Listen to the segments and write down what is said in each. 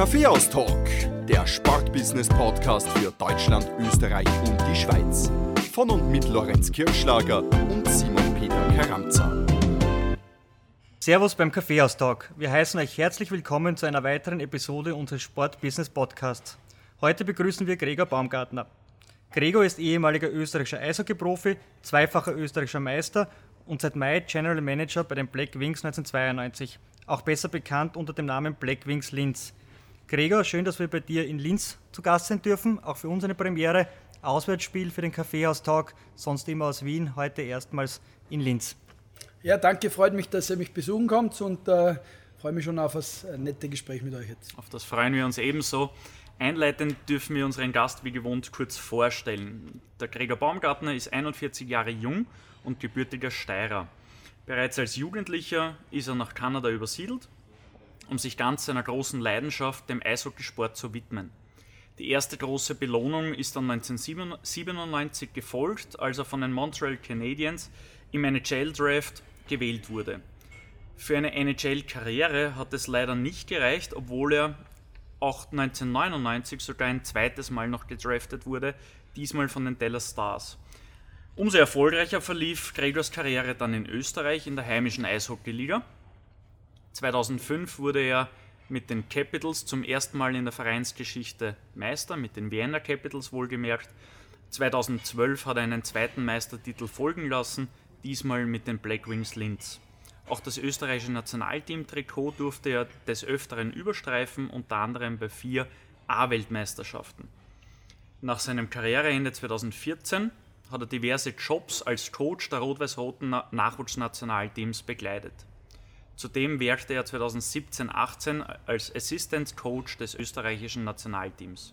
Kaffeehaus-Talk, der Sportbusiness-Podcast für Deutschland, Österreich und die Schweiz. Von und mit Lorenz Kirschlager und Simon Peter Karamza. Servus beim Kaffeehaus-Talk. Wir heißen euch herzlich willkommen zu einer weiteren Episode unseres Sport-Business-Podcasts. Heute begrüßen wir Gregor Baumgartner. Gregor ist ehemaliger österreichischer Eishockeyprofi, zweifacher österreichischer Meister und seit Mai General Manager bei den Black Wings 1992, auch besser bekannt unter dem Namen Black Wings Linz. Gregor, schön, dass wir bei dir in Linz zu Gast sein dürfen. Auch für uns eine Premiere. Auswärtsspiel für den Kaffeehaus-Talk, sonst immer aus Wien, heute erstmals in Linz. Ja, danke, freut mich, dass ihr mich besuchen kommt und äh, freue mich schon auf das nette Gespräch mit euch jetzt. Auf das freuen wir uns ebenso. Einleitend dürfen wir unseren Gast wie gewohnt kurz vorstellen. Der Gregor Baumgartner ist 41 Jahre jung und gebürtiger Steirer. Bereits als Jugendlicher ist er nach Kanada übersiedelt um sich ganz seiner großen Leidenschaft, dem Eishockeysport, zu widmen. Die erste große Belohnung ist dann 1997 gefolgt, als er von den Montreal Canadiens im NHL-Draft gewählt wurde. Für eine NHL-Karriere hat es leider nicht gereicht, obwohl er auch 1999 sogar ein zweites Mal noch gedraftet wurde, diesmal von den Dallas Stars. Umso erfolgreicher verlief Gregors Karriere dann in Österreich in der heimischen Eishockeyliga. 2005 wurde er mit den Capitals zum ersten Mal in der Vereinsgeschichte Meister, mit den Vienna Capitals wohlgemerkt. 2012 hat er einen zweiten Meistertitel folgen lassen, diesmal mit den Black Wings Linz. Auch das österreichische Nationalteam-Trikot durfte er des Öfteren überstreifen, unter anderem bei vier A-Weltmeisterschaften. Nach seinem Karriereende 2014 hat er diverse Jobs als Coach der rot-weiß-roten Nachwuchsnationalteams begleitet. Zudem wirkte er 2017-18 als Assistant Coach des österreichischen Nationalteams.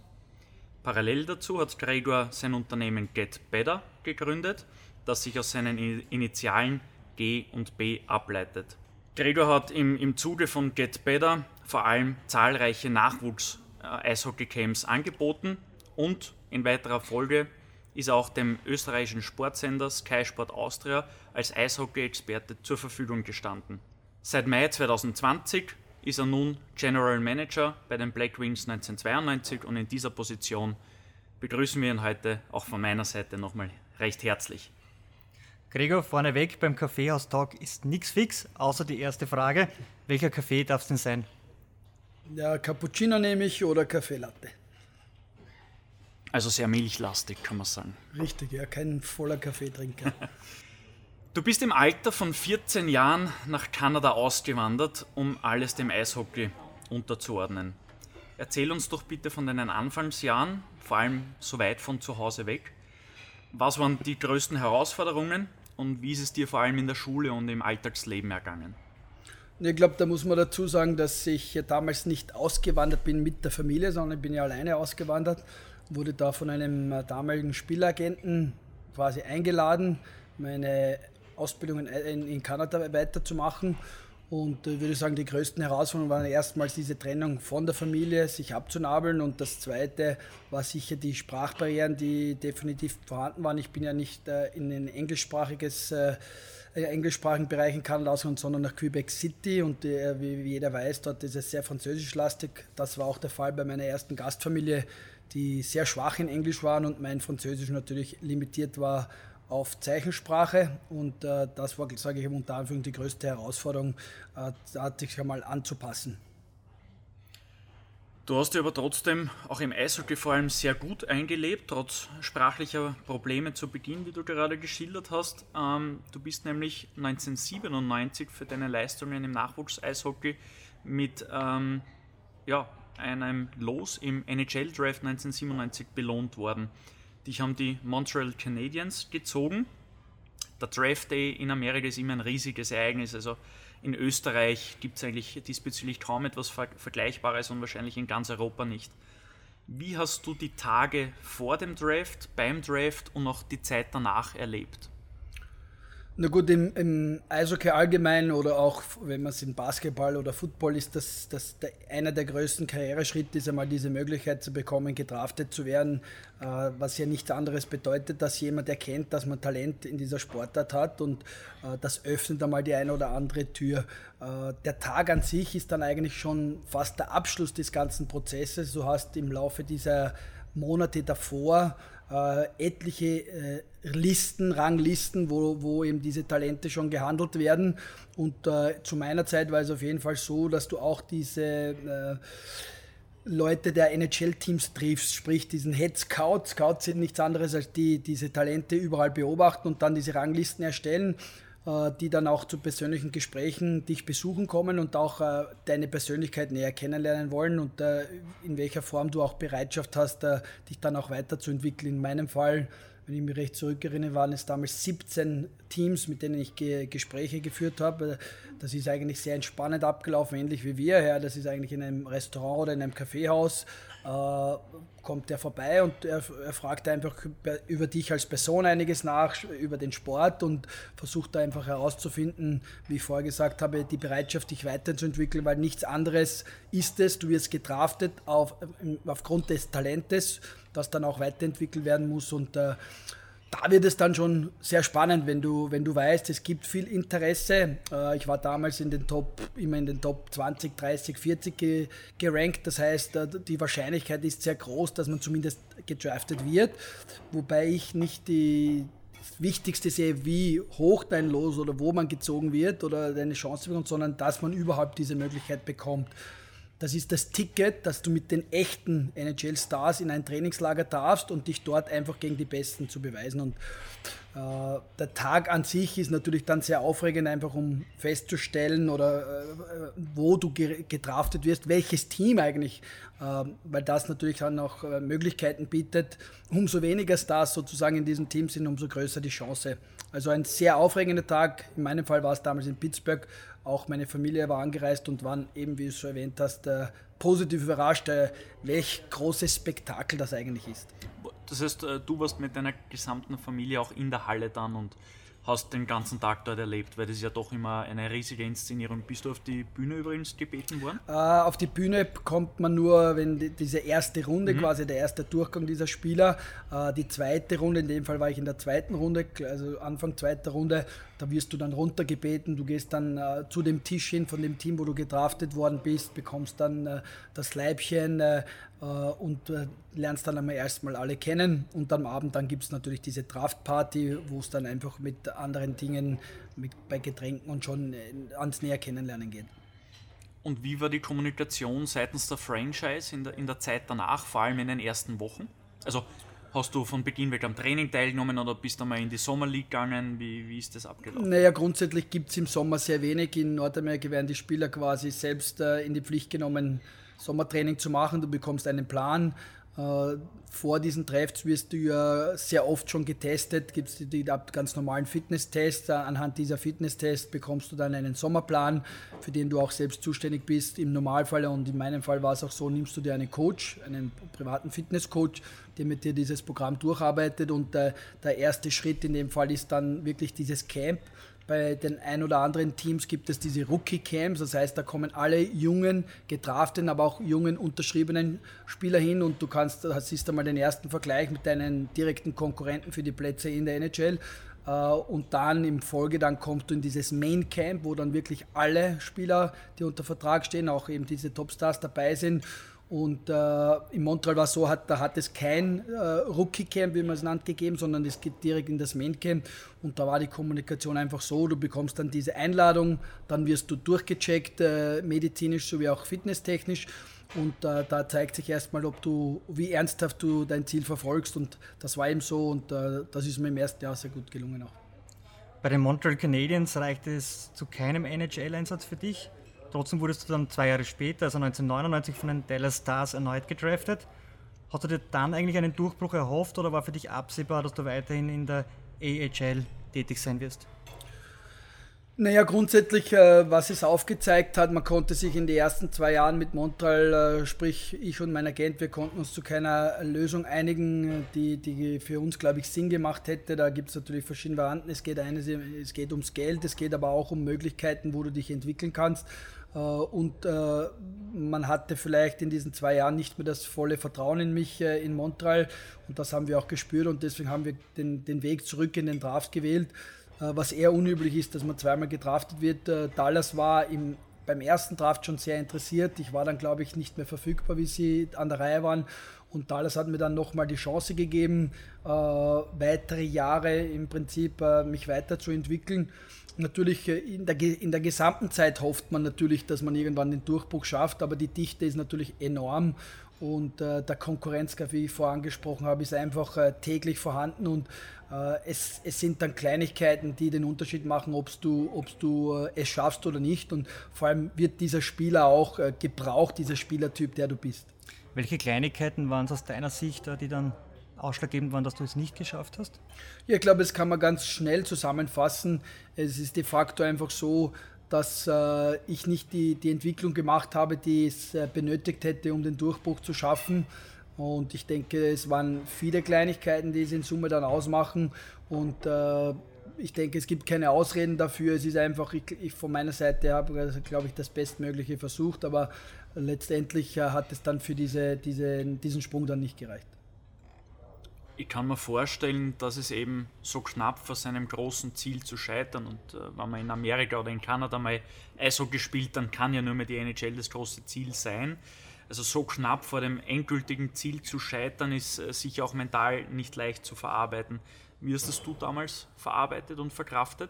Parallel dazu hat Gregor sein Unternehmen Get Better gegründet, das sich aus seinen Initialen G und B ableitet. Gregor hat im, im Zuge von Get Better vor allem zahlreiche Nachwuchs-Eishockey-Camps angeboten und in weiterer Folge ist er auch dem österreichischen Sportsender Sky Sport Austria als Eishockey-Experte zur Verfügung gestanden. Seit Mai 2020 ist er nun General Manager bei den Black Wings 1992 und in dieser Position begrüßen wir ihn heute auch von meiner Seite nochmal recht herzlich. Gregor, vorneweg beim Kaffeehaus-Talk ist nichts fix, außer die erste Frage. Welcher Kaffee darf es denn sein? Ja, Cappuccino nehme ich oder Kaffee Latte. Also sehr milchlastig, kann man sagen. Richtig, ja, kein voller Kaffeetrinker. Du bist im Alter von 14 Jahren nach Kanada ausgewandert, um alles dem Eishockey unterzuordnen. Erzähl uns doch bitte von deinen Anfangsjahren, vor allem so weit von zu Hause weg. Was waren die größten Herausforderungen und wie ist es dir vor allem in der Schule und im Alltagsleben ergangen? Ich glaube, da muss man dazu sagen, dass ich damals nicht ausgewandert bin mit der Familie, sondern ich bin ja alleine ausgewandert, wurde da von einem damaligen Spielagenten quasi eingeladen, meine Ausbildung in, in Kanada weiterzumachen. Und äh, würde sagen, die größten Herausforderungen waren erstmals diese Trennung von der Familie, sich abzunabeln. Und das Zweite war sicher die Sprachbarrieren, die definitiv vorhanden waren. Ich bin ja nicht äh, in ein englischsprachiges äh, äh englischsprachigen Bereich in Kanada sondern nach Quebec City. Und äh, wie, jeder weiß, dort ist es sehr französischlastig. Das war auch der Fall bei meiner ersten Gastfamilie, die sehr schwach in Englisch waren und mein Französisch natürlich limitiert war auf Zeichensprache und äh, das war, sage ich unter Anführungszeichen, die größte Herausforderung, äh, sich einmal anzupassen. Du hast dich aber trotzdem auch im Eishockey vor allem sehr gut eingelebt, trotz sprachlicher Probleme zu Beginn, wie du gerade geschildert hast. Ähm, du bist nämlich 1997 für deine Leistungen im Nachwuchs-Eishockey mit ähm, ja, einem Los im NHL-Draft 1997 belohnt worden. Dich haben die Montreal Canadiens gezogen. Der Draft Day in Amerika ist immer ein riesiges Ereignis. Also in Österreich gibt es eigentlich diesbezüglich kaum etwas Vergleichbares und wahrscheinlich in ganz Europa nicht. Wie hast du die Tage vor dem Draft, beim Draft und auch die Zeit danach erlebt? Na gut, im, im Eishockey allgemein oder auch wenn man es in Basketball oder Football ist, das, das der, einer der größten Karriereschritte ist einmal diese Möglichkeit zu bekommen, gedraftet zu werden, äh, was ja nichts anderes bedeutet, dass jemand erkennt, dass man Talent in dieser Sportart hat und äh, das öffnet einmal die eine oder andere Tür. Äh, der Tag an sich ist dann eigentlich schon fast der Abschluss des ganzen Prozesses. Du hast im Laufe dieser Monate davor etliche äh, Listen, Ranglisten, wo, wo eben diese Talente schon gehandelt werden. Und äh, zu meiner Zeit war es auf jeden Fall so, dass du auch diese äh, Leute der NHL-Teams triffst, sprich diesen Head Scout. Scouts sind nichts anderes als die diese Talente überall beobachten und dann diese Ranglisten erstellen. Äh, die dann auch zu persönlichen Gesprächen dich besuchen kommen und auch äh, deine Persönlichkeit näher kennenlernen wollen und äh, in welcher Form du auch Bereitschaft hast, dich dann auch weiterzuentwickeln. In meinem Fall, wenn ich mich recht zurückerinnere, waren es damals 17 Teams, mit denen ich Gespräche geführt habe. Das ist eigentlich sehr entspannend abgelaufen, ähnlich wie wir. Ja, das ist eigentlich in einem Restaurant oder in einem Kaffeehaus kommt er vorbei und er, er, fragt einfach über dich als Person einiges nach, über den Sport und versucht da einfach herauszufinden, wie ich vorher gesagt habe, die Bereitschaft, dich weiterzuentwickeln, weil nichts anderes ist es. Du wirst gedraftet auf, aufgrund des Talentes, das dann auch weiterentwickelt werden muss und äh, da wird es dann schon sehr spannend, wenn du, wenn du weißt, es gibt viel Interesse. Äh, ich war damals in den Top, immer in den Top 20, 30, 40 gerankt. Das heißt, äh, die Wahrscheinlichkeit ist sehr groß, dass man zumindest gedraftet wird. Wobei ich nicht die, Wichtigste sehe, wie hoch dein Los oder wo man gezogen wird oder deine Chance bekommt, sondern dass man überhaupt diese Möglichkeit bekommt. Das ist das Ticket, dass du mit den echten NHL-Stars in ein Trainingslager darfst und dich dort einfach gegen die Besten zu beweisen. Und äh, der Tag an sich ist natürlich dann sehr aufregend, einfach um festzustellen oder äh, wo du gedraftet wirst, welches Team eigentlich, äh, weil das natürlich dann auch äh, Möglichkeiten bietet. Umso weniger Stars sozusagen in diesem Team sind, umso größer die Chance. Also ein sehr aufregender Tag. In meinem Fall war es damals in Pittsburgh auch meine Familie war angereist und waren eben, wie du es schon erwähnt hast, äh, positiv überrascht, äh, welch großes Spektakel das eigentlich ist. Das heißt, äh, du warst mit deiner gesamten Familie auch in der Halle dann und hast den ganzen Tag dort erlebt, weil das ist ja doch immer eine riesige Inszenierung. Bist du auf die Bühne übrigens gebeten worden? Äh, auf die Bühne kommt man nur, wenn die, diese erste Runde, mhm. quasi der erste Durchgang dieser Spieler, äh, die zweite Runde, in dem Fall war ich in der zweiten Runde, also Anfang zweiter Runde, da wirst du dann runtergebeten, du gehst dann äh, zu dem Tisch hin von dem Team, wo du gedraftet worden bist, bekommst dann äh, das Leibchen, äh, äh, und äh, lernst dann einmal erstmal alle kennen und am Abend dann gibt es natürlich diese Draftparty, wo es dann einfach mit anderen Dingen, mit, bei Getränken und schon äh, ans Näher kennenlernen geht. Und wie war die Kommunikation seitens der Franchise in der, in der Zeit danach, vor allem in den ersten Wochen? Also Hast du von Beginn weg am Training teilgenommen oder bist du mal in die Sommer League gegangen? Wie, wie ist das abgelaufen? Naja, grundsätzlich gibt es im Sommer sehr wenig. In Nordamerika werden die Spieler quasi selbst äh, in die Pflicht genommen, Sommertraining zu machen. Du bekommst einen Plan. Äh, vor diesen Treffs wirst du ja sehr oft schon getestet, gibt es die, die, ganz normalen Fitnesstests. Anhand dieser Fitnesstests bekommst du dann einen Sommerplan, für den du auch selbst zuständig bist. Im Normalfall und in meinem Fall war es auch so, nimmst du dir einen Coach, einen privaten Fitnesscoach, der mit dir dieses Programm durcharbeitet und äh, der erste Schritt in dem Fall ist dann wirklich dieses Camp bei den ein oder anderen Teams gibt es diese Rookie-Camps, das heißt, da kommen alle jungen, gedrafteten, aber auch jungen, unterschriebenen Spieler hin und du kannst, das ist einmal den ersten Vergleich mit deinen direkten Konkurrenten für die Plätze in der NHL. Äh, und dann im Folge, dann kommst du in dieses Main Camp, wo dann wirklich alle Spieler, die unter Vertrag stehen, auch eben diese Topstars dabei sind. Und äh, in Montreal war es so, hat, da hat es kein äh, Rookie-Camp, wie man es nannt, gegeben, sondern es geht direkt in das Main-Camp. Und da war die Kommunikation einfach so, du bekommst dann diese Einladung, dann wirst du durchgecheckt, äh, medizinisch sowie auch fitnesstechnisch. Und äh, da zeigt sich erstmal, ob du, wie ernsthaft du dein Ziel verfolgst. Und das war eben so und äh, das ist mir im ersten Jahr sehr gut gelungen auch. Bei den Montreal Canadiens reichte es zu keinem NHL-Einsatz für dich. Trotzdem wurdest du dann zwei Jahre später, also 1999, von den Dallas Stars erneut gedraftet. Hast du dir dann eigentlich einen Durchbruch erhofft oder war für dich absehbar, dass du weiterhin in der AHL tätig sein wirst? Naja, grundsätzlich, äh, was es aufgezeigt hat, man konnte sich in den ersten zwei Jahren mit Montreal, äh, sprich ich und mein Agent, wir konnten uns zu keiner Lösung einigen, die, die für uns, glaube ich, Sinn gemacht hätte. Da gibt es natürlich verschiedene Varianten. Es geht, eines, es geht ums Geld, es geht aber auch um Möglichkeiten, wo du dich entwickeln kannst. Äh, und äh, man hatte vielleicht in diesen zwei Jahren nicht mehr das volle Vertrauen in mich äh, in Montreal. Und das haben wir auch gespürt und deswegen haben wir den, den Weg zurück in den Draft gewählt. Äh, was eher unüblich ist, dass man zweimal gedraftet wird. Dallas war im, beim ersten Draft schon sehr interessiert. Ich war dann, glaube ich, nicht mehr verfügbar, wie sie an der Reihe waren. Und Dallas hat mir dann nochmal die Chance gegeben, weitere Jahre im Prinzip mich weiterzuentwickeln. Natürlich äh, in der, in der gesamten Zeit hofft man natürlich, dass man irgendwann den Durchbruch schafft, aber die Dichte ist natürlich enorm und äh, der Konkurrenzkampf, wie ich vorher angesprochen habe, ist einfach äh, täglich vorhanden und äh, es, es, sind dann Kleinigkeiten, die den Unterschied machen, ob du, ob's du äh, es schaffst oder nicht. Und vor allem wird dieser Spieler auch äh, gebraucht, dieser Spielertyp, der du bist. Welche Kleinigkeiten waren es aus deiner Sicht, die dann ausschlaggebend waren, dass du es nicht geschafft hast? Ja, ich glaube, das kann man ganz schnell zusammenfassen. Es ist de facto einfach so, dass äh, ich nicht die, die Entwicklung gemacht habe, die es äh, benötigt hätte, um den Durchbruch zu schaffen. Und ich denke, es waren viele Kleinigkeiten, die es in Summe dann ausmachen. Und äh, ich denke, es gibt keine Ausreden dafür. Es ist einfach, ich, ich von meiner Seite habe, also, glaube ich, das Bestmögliche versucht, aber letztendlich äh, hat es dann für diese, diese, diesen Sprung dann nicht gereicht. Ich kann mir vorstellen, dass es eben so knapp vor seinem großen Ziel zu scheitern und äh, wenn man in Amerika oder in Kanada mal Eishockey spielt, dann kann ja nur mehr die NHL das große Ziel sein. Also so knapp vor dem endgültigen Ziel zu scheitern, ist äh, sicher auch mental nicht leicht zu verarbeiten. Wie hast das du damals verarbeitet und verkraftet?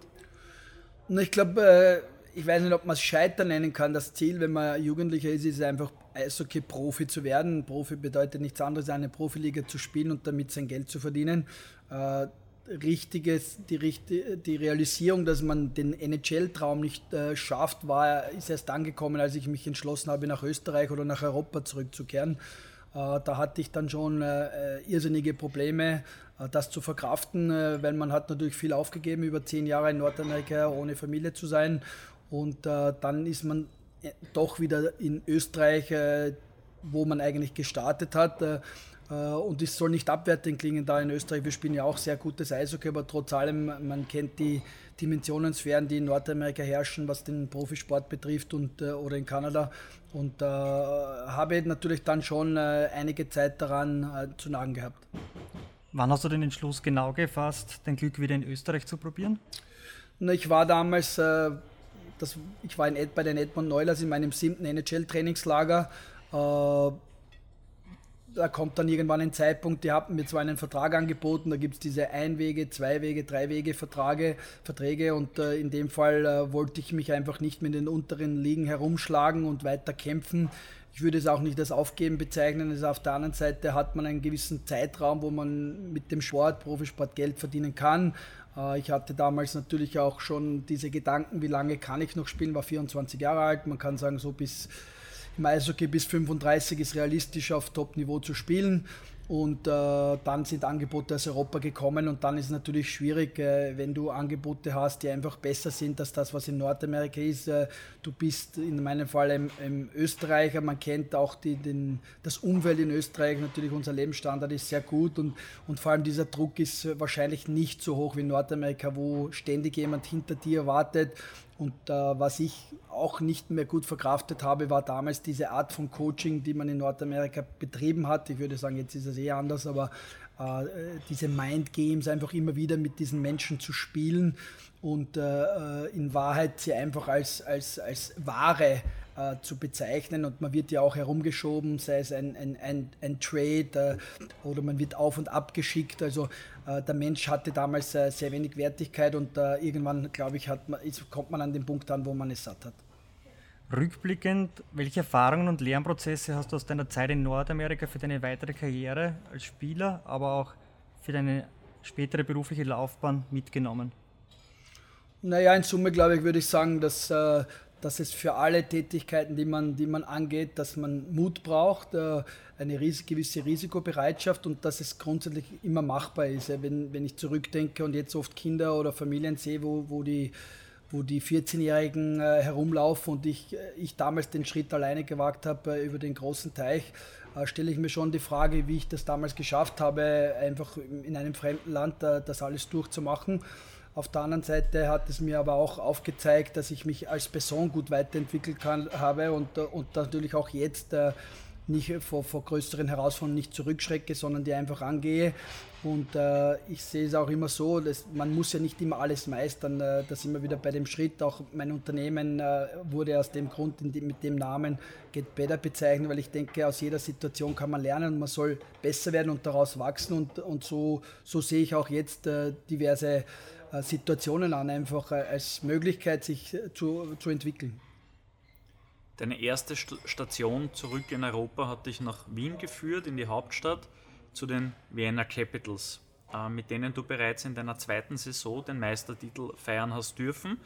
Ich glaube, äh, ich weiß nicht, ob man es Scheitern nennen kann. Das Ziel, wenn man Jugendlicher ist, ist einfach Eishockey-Profi zu werden. Profi bedeutet nichts anderes, eine Profiliga zu spielen und damit sein Geld zu verdienen. Äh, richtiges, die, die Realisierung, dass man den NHL-Traum nicht äh, schafft, war, ist erst angekommen, als ich mich entschlossen habe, nach Österreich oder nach Europa zurückzukehren. Äh, da hatte ich dann schon äh, irrsinnige Probleme, äh, das zu verkraften, äh, weil man hat natürlich viel aufgegeben, über zehn Jahre in Nordamerika ohne Familie zu sein. Und äh, dann ist man doch wieder in Österreich, wo man eigentlich gestartet hat äh, und es soll nicht abwertend klingen da in Österreich. Wir spielen ja auch sehr gutes Eishockey, aber trotz allem, man kennt die Dimensionensphären, die in Nordamerika herrschen, was den Profisport betrifft und, äh, oder in Kanada. Und äh, habe natürlich dann schon äh, einige Zeit daran äh, zu nagen gehabt. Wann hast du den Entschluss genau gefasst, dein Glück wieder in Österreich zu probieren? Na, ich war damals, äh, das, ich war in, bei den Edmund Neulers in meinem siebten NHL-Trainingslager da kommt dann irgendwann ein Zeitpunkt, die haben mir zwar einen Vertrag angeboten, da gibt es diese Einwege, Zweiwege, Dreiwege Verträge, Verträge und äh, in dem Fall äh, wollte ich mich einfach nicht mit den unteren Ligen herumschlagen und weiter kämpfen. Ich würde es auch nicht als Aufgeben bezeichnen. Also auf der anderen Seite hat man einen gewissen Zeitraum, wo man mit dem Sport, Profisport Geld verdienen kann. Äh, ich hatte damals natürlich auch schon diese Gedanken, wie lange kann ich noch spielen, war 24 Jahre alt. Man kann sagen, so bis im Eishockey bis 35 ist realistisch auf Top-Niveau zu spielen. Und äh, dann sind Angebote aus Europa gekommen und dann ist es natürlich schwierig, äh, wenn du Angebote hast, die einfach besser sind als das, was in Nordamerika ist. Äh, du bist in meinem Fall ein, ein Österreicher, man kennt auch die, den, das Umfeld in Österreich, natürlich unser Lebensstandard ist sehr gut und, und vor allem dieser Druck ist wahrscheinlich nicht so hoch wie in Nordamerika, wo ständig jemand hinter dir wartet und äh, was ich auch nicht mehr gut verkraftet habe, war damals diese Art von Coaching, die man in Nordamerika betrieben hat. Ich würde sagen, jetzt ist es eh anders, aber äh, diese Mind Games einfach immer wieder mit diesen Menschen zu spielen und äh, in Wahrheit sie einfach als, als, als Ware äh, zu bezeichnen und man wird ja auch herumgeschoben, sei es ein, ein, ein, ein Trade äh, oder man wird auf und ab geschickt. Also äh, der Mensch hatte damals äh, sehr wenig Wertigkeit und äh, irgendwann, glaube ich, man, kommt man an den Punkt an, wo man es satt hat. Rückblickend, welche Erfahrungen und Lernprozesse hast du aus deiner Zeit in Nordamerika für deine weitere Karriere als Spieler, aber auch für deine spätere berufliche Laufbahn mitgenommen? Naja, in Summe glaube ich, würde ich sagen, dass äh, dass es für alle Tätigkeiten, die man, die man angeht, dass man Mut braucht, äh, eine gewisse Risikobereitschaft und dass es grundsätzlich immer machbar ist. Wenn, wenn ich zurückdenke und jetzt oft Kinder oder Familien sehe, wo, wo, die, wo die 14-Jährigen äh, herumlaufen und ich, äh, ich damals den Schritt alleine gewagt habe über den großen Teich, stelle ich mir schon die Frage, wie ich das damals geschafft habe, einfach in einem fremden Land das alles durchzumachen. Auf der anderen Seite hat es mir aber auch aufgezeigt, dass ich mich als Person gut weiterentwickelt kann, habe und, und natürlich auch jetzt äh, nicht vor, vor größeren Herausforderungen nicht zurückschrecke, sondern die einfach angehe. Und äh, ich sehe es auch immer so, dass man muss ja nicht immer alles meistern. Äh, das immer wieder bei dem Schritt. Auch mein Unternehmen äh, wurde aus dem Grund die, mit dem Namen Get Better bezeichnet, weil ich denke, aus jeder Situation kann man lernen und man soll besser werden und daraus wachsen. Und, und so, so sehe ich auch jetzt äh, diverse Situationen an, einfach äh, als Möglichkeit, sich zu, zu entwickeln. Deine erste Station zurück in Europa hat dich nach Wien geführt, in die Hauptstadt, zu den Vienna Capitals, äh, mit denen du bereits in deiner zweiten Saison den Meistertitel feiern hast dürfen.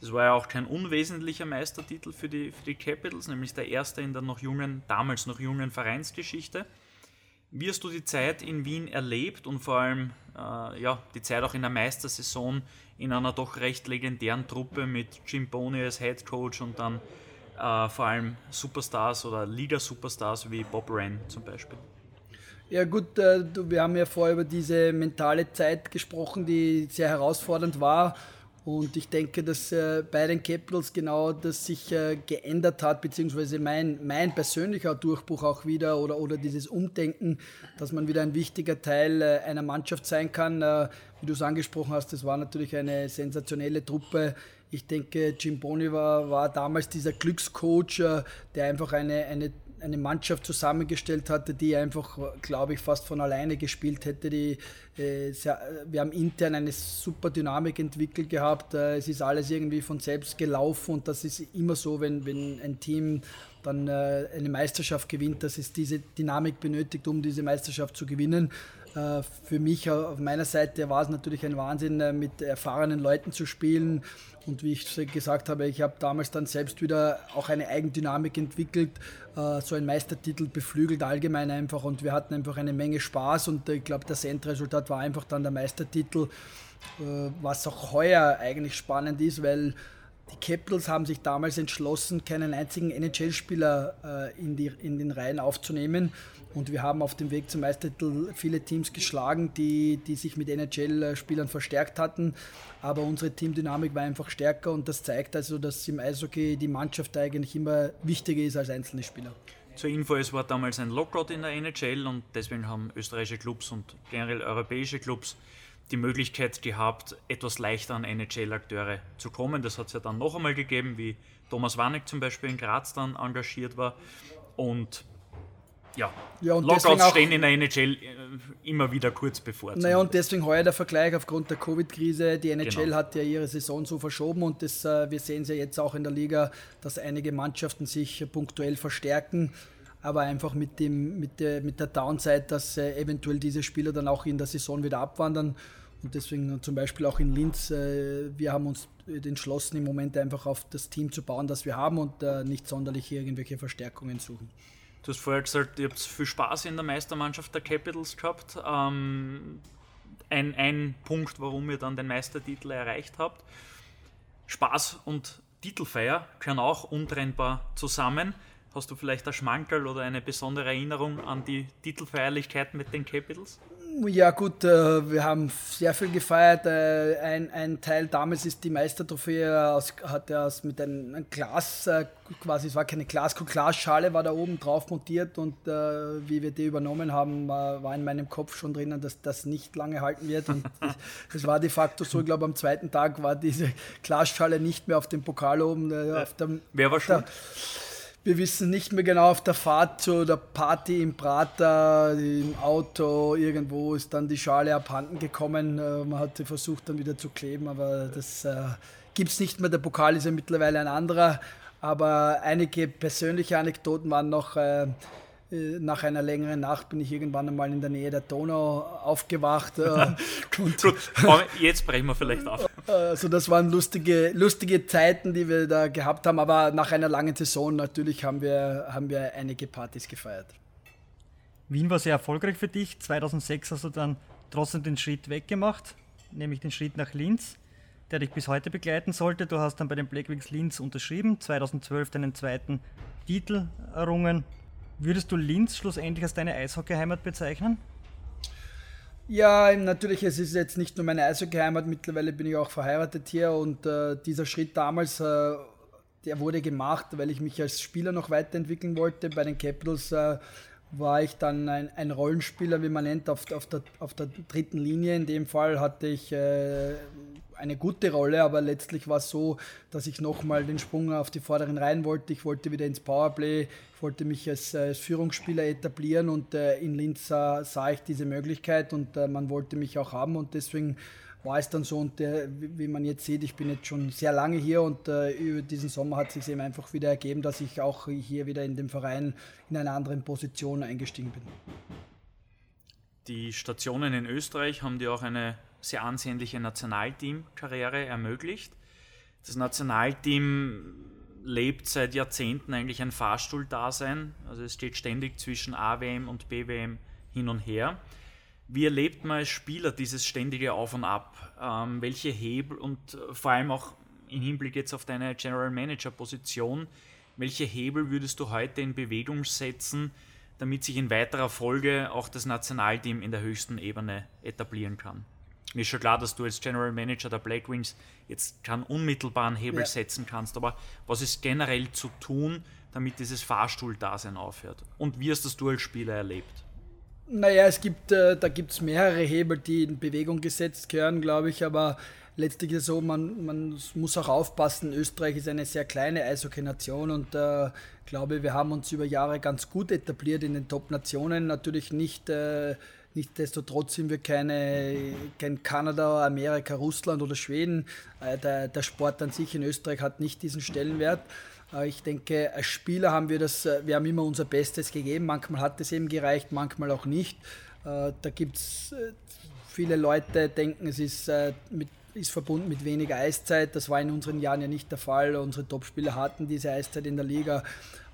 Das war ja auch kein unwesentlicher Meistertitel für die, für die Capitals, nämlich der erste in der noch jungen, damals noch jungen Vereinsgeschichte. Wie hast du die Zeit in Wien erlebt und vor allem äh, ja, die Zeit auch in der Meistersaison in einer doch recht legendären Truppe mit Jim Boney als Head Coach und dann äh, vor allem Superstars oder Liga-Superstars wie Bob Wren zum Beispiel. Ja gut, äh, wir haben ja vorher über diese mentale Zeit gesprochen, die sehr herausfordernd war. Und ich denke, dass äh, bei den Capitals genau das sich äh, geändert hat, beziehungsweise mein, mein persönlicher Durchbruch auch wieder oder, oder dieses Umdenken, dass man wieder ein wichtiger Teil äh, einer Mannschaft sein kann. Äh, wie du es angesprochen hast, das war natürlich eine sensationelle Truppe ich denke, Jim Boni war, war damals dieser Glückscoach, äh, der einfach eine, eine, eine Mannschaft zusammengestellt hatte, die einfach, glaube ich, fast von alleine gespielt hätte. Die, äh, sehr, wir haben intern eine super Dynamik entwickelt gehabt. Äh, es ist alles irgendwie von selbst gelaufen und das ist immer so, wenn, wenn ein Team dann äh, eine Meisterschaft gewinnt, dass es diese Dynamik benötigt, um diese Meisterschaft zu gewinnen. Äh, für mich auf meiner Seite war es natürlich ein Wahnsinn, äh, mit erfahrenen Leuten zu spielen. Und wie ich gesagt habe, ich habe damals dann selbst wieder auch eine Eigendynamik entwickelt, äh, so ein Meistertitel beflügelt allgemein einfach. Und wir hatten einfach eine Menge Spaß und ich glaube, das Endresultat war einfach dann der Meistertitel, was auch heuer eigentlich spannend ist, weil die Capitals haben sich damals entschlossen, keinen einzigen NHL-Spieler in, in den Reihen aufzunehmen und wir haben auf dem Weg zum Meistertitel viele Teams geschlagen, die, die sich mit NHL-Spielern verstärkt hatten. Aber unsere Teamdynamik war einfach stärker und das zeigt also, dass im Eishockey die Mannschaft eigentlich immer wichtiger ist als einzelne Spieler. Zur Info, es war damals ein Lockout in der NHL und deswegen haben österreichische Clubs und generell europäische Clubs die Möglichkeit gehabt, etwas leichter an NHL-Akteure zu kommen. Das hat es ja dann noch einmal gegeben, wie Thomas Warneck zum Beispiel in Graz dann engagiert war. Und ja, ja und Lockouts stehen in der NHL äh, immer wieder kurz bevor. Naja, und deswegen heuer der Vergleich aufgrund der Covid-Krise. Die NHL genau. hat ja ihre Saison so verschoben und das, äh, wir sehen es ja jetzt auch in der Liga, dass einige Mannschaften sich punktuell verstärken. Aber einfach mit, dem, mit, der, mit der Downside, dass äh, eventuell diese Spieler dann auch in der Saison wieder abwandern. Und deswegen zum Beispiel auch in Linz, wir haben uns entschlossen, im Moment einfach auf das Team zu bauen, das wir haben und nicht sonderlich irgendwelche Verstärkungen suchen. Du hast vorher gesagt, ihr habt viel Spaß in der Meistermannschaft der Capitals gehabt. Ähm, ein, ein Punkt, warum ihr dann den Meistertitel erreicht habt. Spaß und Titelfeier gehören auch untrennbar zusammen. Hast du vielleicht ein Schmankerl oder eine besondere Erinnerung an die Titelfeierlichkeit mit den Capitals? Ja gut, äh, wir haben sehr viel gefeiert. Äh, ein, ein Teil damals ist die Meistertrophäe aus, hat er aus mit einem, einem Glas, äh, quasi es war keine Glasschale war da oben drauf montiert und wie wir die übernommen haben, war in meinem Kopf schon drinnen, dass das nicht lange halten wird. Und es war de facto so, ich glaube am zweiten Tag war diese Glasschale nicht mehr auf dem Pokal oben. Dem, Wer war schuld? Wir wissen nicht mehr genau, auf der Fahrt zu der Party im Prater, im Auto, irgendwo ist dann die Schale abhanden gekommen. Äh, man hat sie versucht dann wieder zu kleben, aber das äh, gibt es nicht mehr. Der Pokal ist ja mittlerweile ein anderer. Aber einige persönliche Anekdoten waren noch. Äh, nach einer längeren Nacht bin ich irgendwann einmal in der Nähe der Donau aufgewacht. Äh, Gut, jetzt brechen wir vielleicht auf. Also das waren lustige, lustige Zeiten, die wir da gehabt haben, aber nach einer langen Saison natürlich haben wir, haben wir einige Partys gefeiert. Wien war sehr erfolgreich für dich. 2006 hast du dann trotzdem den Schritt weggemacht, nämlich den Schritt nach Linz. der dich bis heute begleiten sollte. Du hast dann bei den Blackwings Linz unterschrieben, 2012 deinen zweiten Titel errungen. Würdest du Linz schlussendlich als deine Eishockeyheimat bezeichnen? Ja, natürlich, es ist jetzt nicht nur meine Eishockeyheimat, mittlerweile bin ich auch verheiratet hier und äh, dieser Schritt damals, äh, der wurde gemacht, weil ich mich als Spieler noch weiterentwickeln wollte. Bei den Capitals äh, war ich dann ein, ein, Rollenspieler, wie man nennt, auf, auf, der, auf der dritten Linie. In dem Fall hatte ich äh, eine gute Rolle, aber letztlich war es so, dass ich nochmal den Sprung auf die vorderen Reihen wollte. Ich wollte wieder ins Powerplay, ich wollte mich als, als Führungsspieler etablieren und äh, in Linz sah, sah, ich diese Möglichkeit und äh, man wollte mich auch haben und deswegen war es dann so und der, wie man jetzt sieht, ich bin jetzt schon sehr lange hier und äh, über diesen Sommer hat sich eben einfach wieder ergeben, dass ich auch hier wieder in dem Verein in einer anderen Position eingestiegen bin. Die Stationen in Österreich haben dir auch eine sehr ansehnliche Nationalteam-Karriere ermöglicht. Das Nationalteam lebt seit Jahrzehnten eigentlich ein Fahrstuhldasein. Also es steht ständig zwischen AWM und BWM hin und her. Wie erlebt man als Spieler dieses ständige Auf und Ab? Ähm, welche Hebel und äh, vor allem auch im Hinblick jetzt auf deine General Manager Position, welche Hebel würdest du heute in Bewegung setzen, damit sich in weiterer Folge auch das Nationalteam in der höchsten Ebene etablieren kann? Mir ist schon klar, dass du als General Manager der Black Wings jetzt keinen unmittelbaren Hebel ja. setzen kannst, aber was ist generell zu tun, damit dieses Fahrstuhldasein aufhört? Und wie hast das du als Spieler erlebt? Naja, es gibt, äh, da gibt es mehrere Hebel, die in Bewegung gesetzt gehören, glaube ich, aber letztlich ist es so, man, man muss auch aufpassen. Österreich ist eine sehr kleine Eishockey-Nation und äh, glaube, wir haben uns über Jahre ganz gut etabliert in den Top-Nationen. Natürlich nicht äh, Nichtsdestotrotz sind wir keine, kein Kanada, Amerika, Russland oder Schweden. Äh, der, der Sport an sich in Österreich hat nicht diesen Stellenwert. Äh, ich denke, als Spieler haben wir das, äh, wir haben immer unser Bestes gegeben. Manchmal hat es eben gereicht, manchmal auch nicht. Da gibt es viele Leute, denken, es ist, mit, ist verbunden mit weniger Eiszeit. Das war in unseren Jahren ja nicht der Fall. Unsere Topspieler hatten diese Eiszeit in der Liga.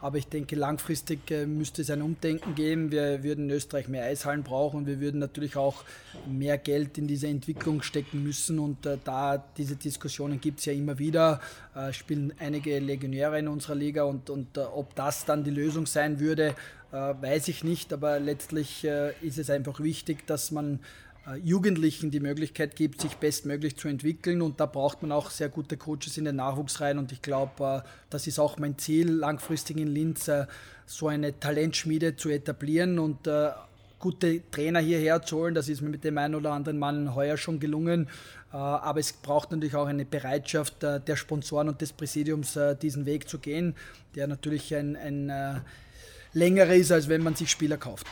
Aber ich denke, langfristig äh, müsste es ein Umdenken geben. Wir würden in Österreich mehr Eishallen brauchen und wir würden natürlich auch mehr Geld in diese Entwicklung stecken müssen. Und äh, da diese Diskussionen gibt es ja immer wieder, äh, spielen einige Legionäre in unserer Liga und, und ob das dann die Lösung sein würde, weiß ich nicht. Aber letztlich ist es einfach wichtig, dass man äh, Jugendlichen die Möglichkeit gibt, sich bestmöglich zu entwickeln. Und da braucht man auch sehr gute Coaches in den Nachwuchsreihen. Und ich glaube, äh, das ist auch mein Ziel, langfristig in Linz äh, so eine Talentschmiede zu etablieren und gute Trainer hierher zu holen. Das ist mir mit dem einen oder anderen Mann heuer schon gelungen. Aber es braucht natürlich auch eine Bereitschaft der Sponsoren und des Präsidiums, diesen Weg zu gehen, der natürlich ein, ein längerer ist, als wenn man sich Spieler kauft.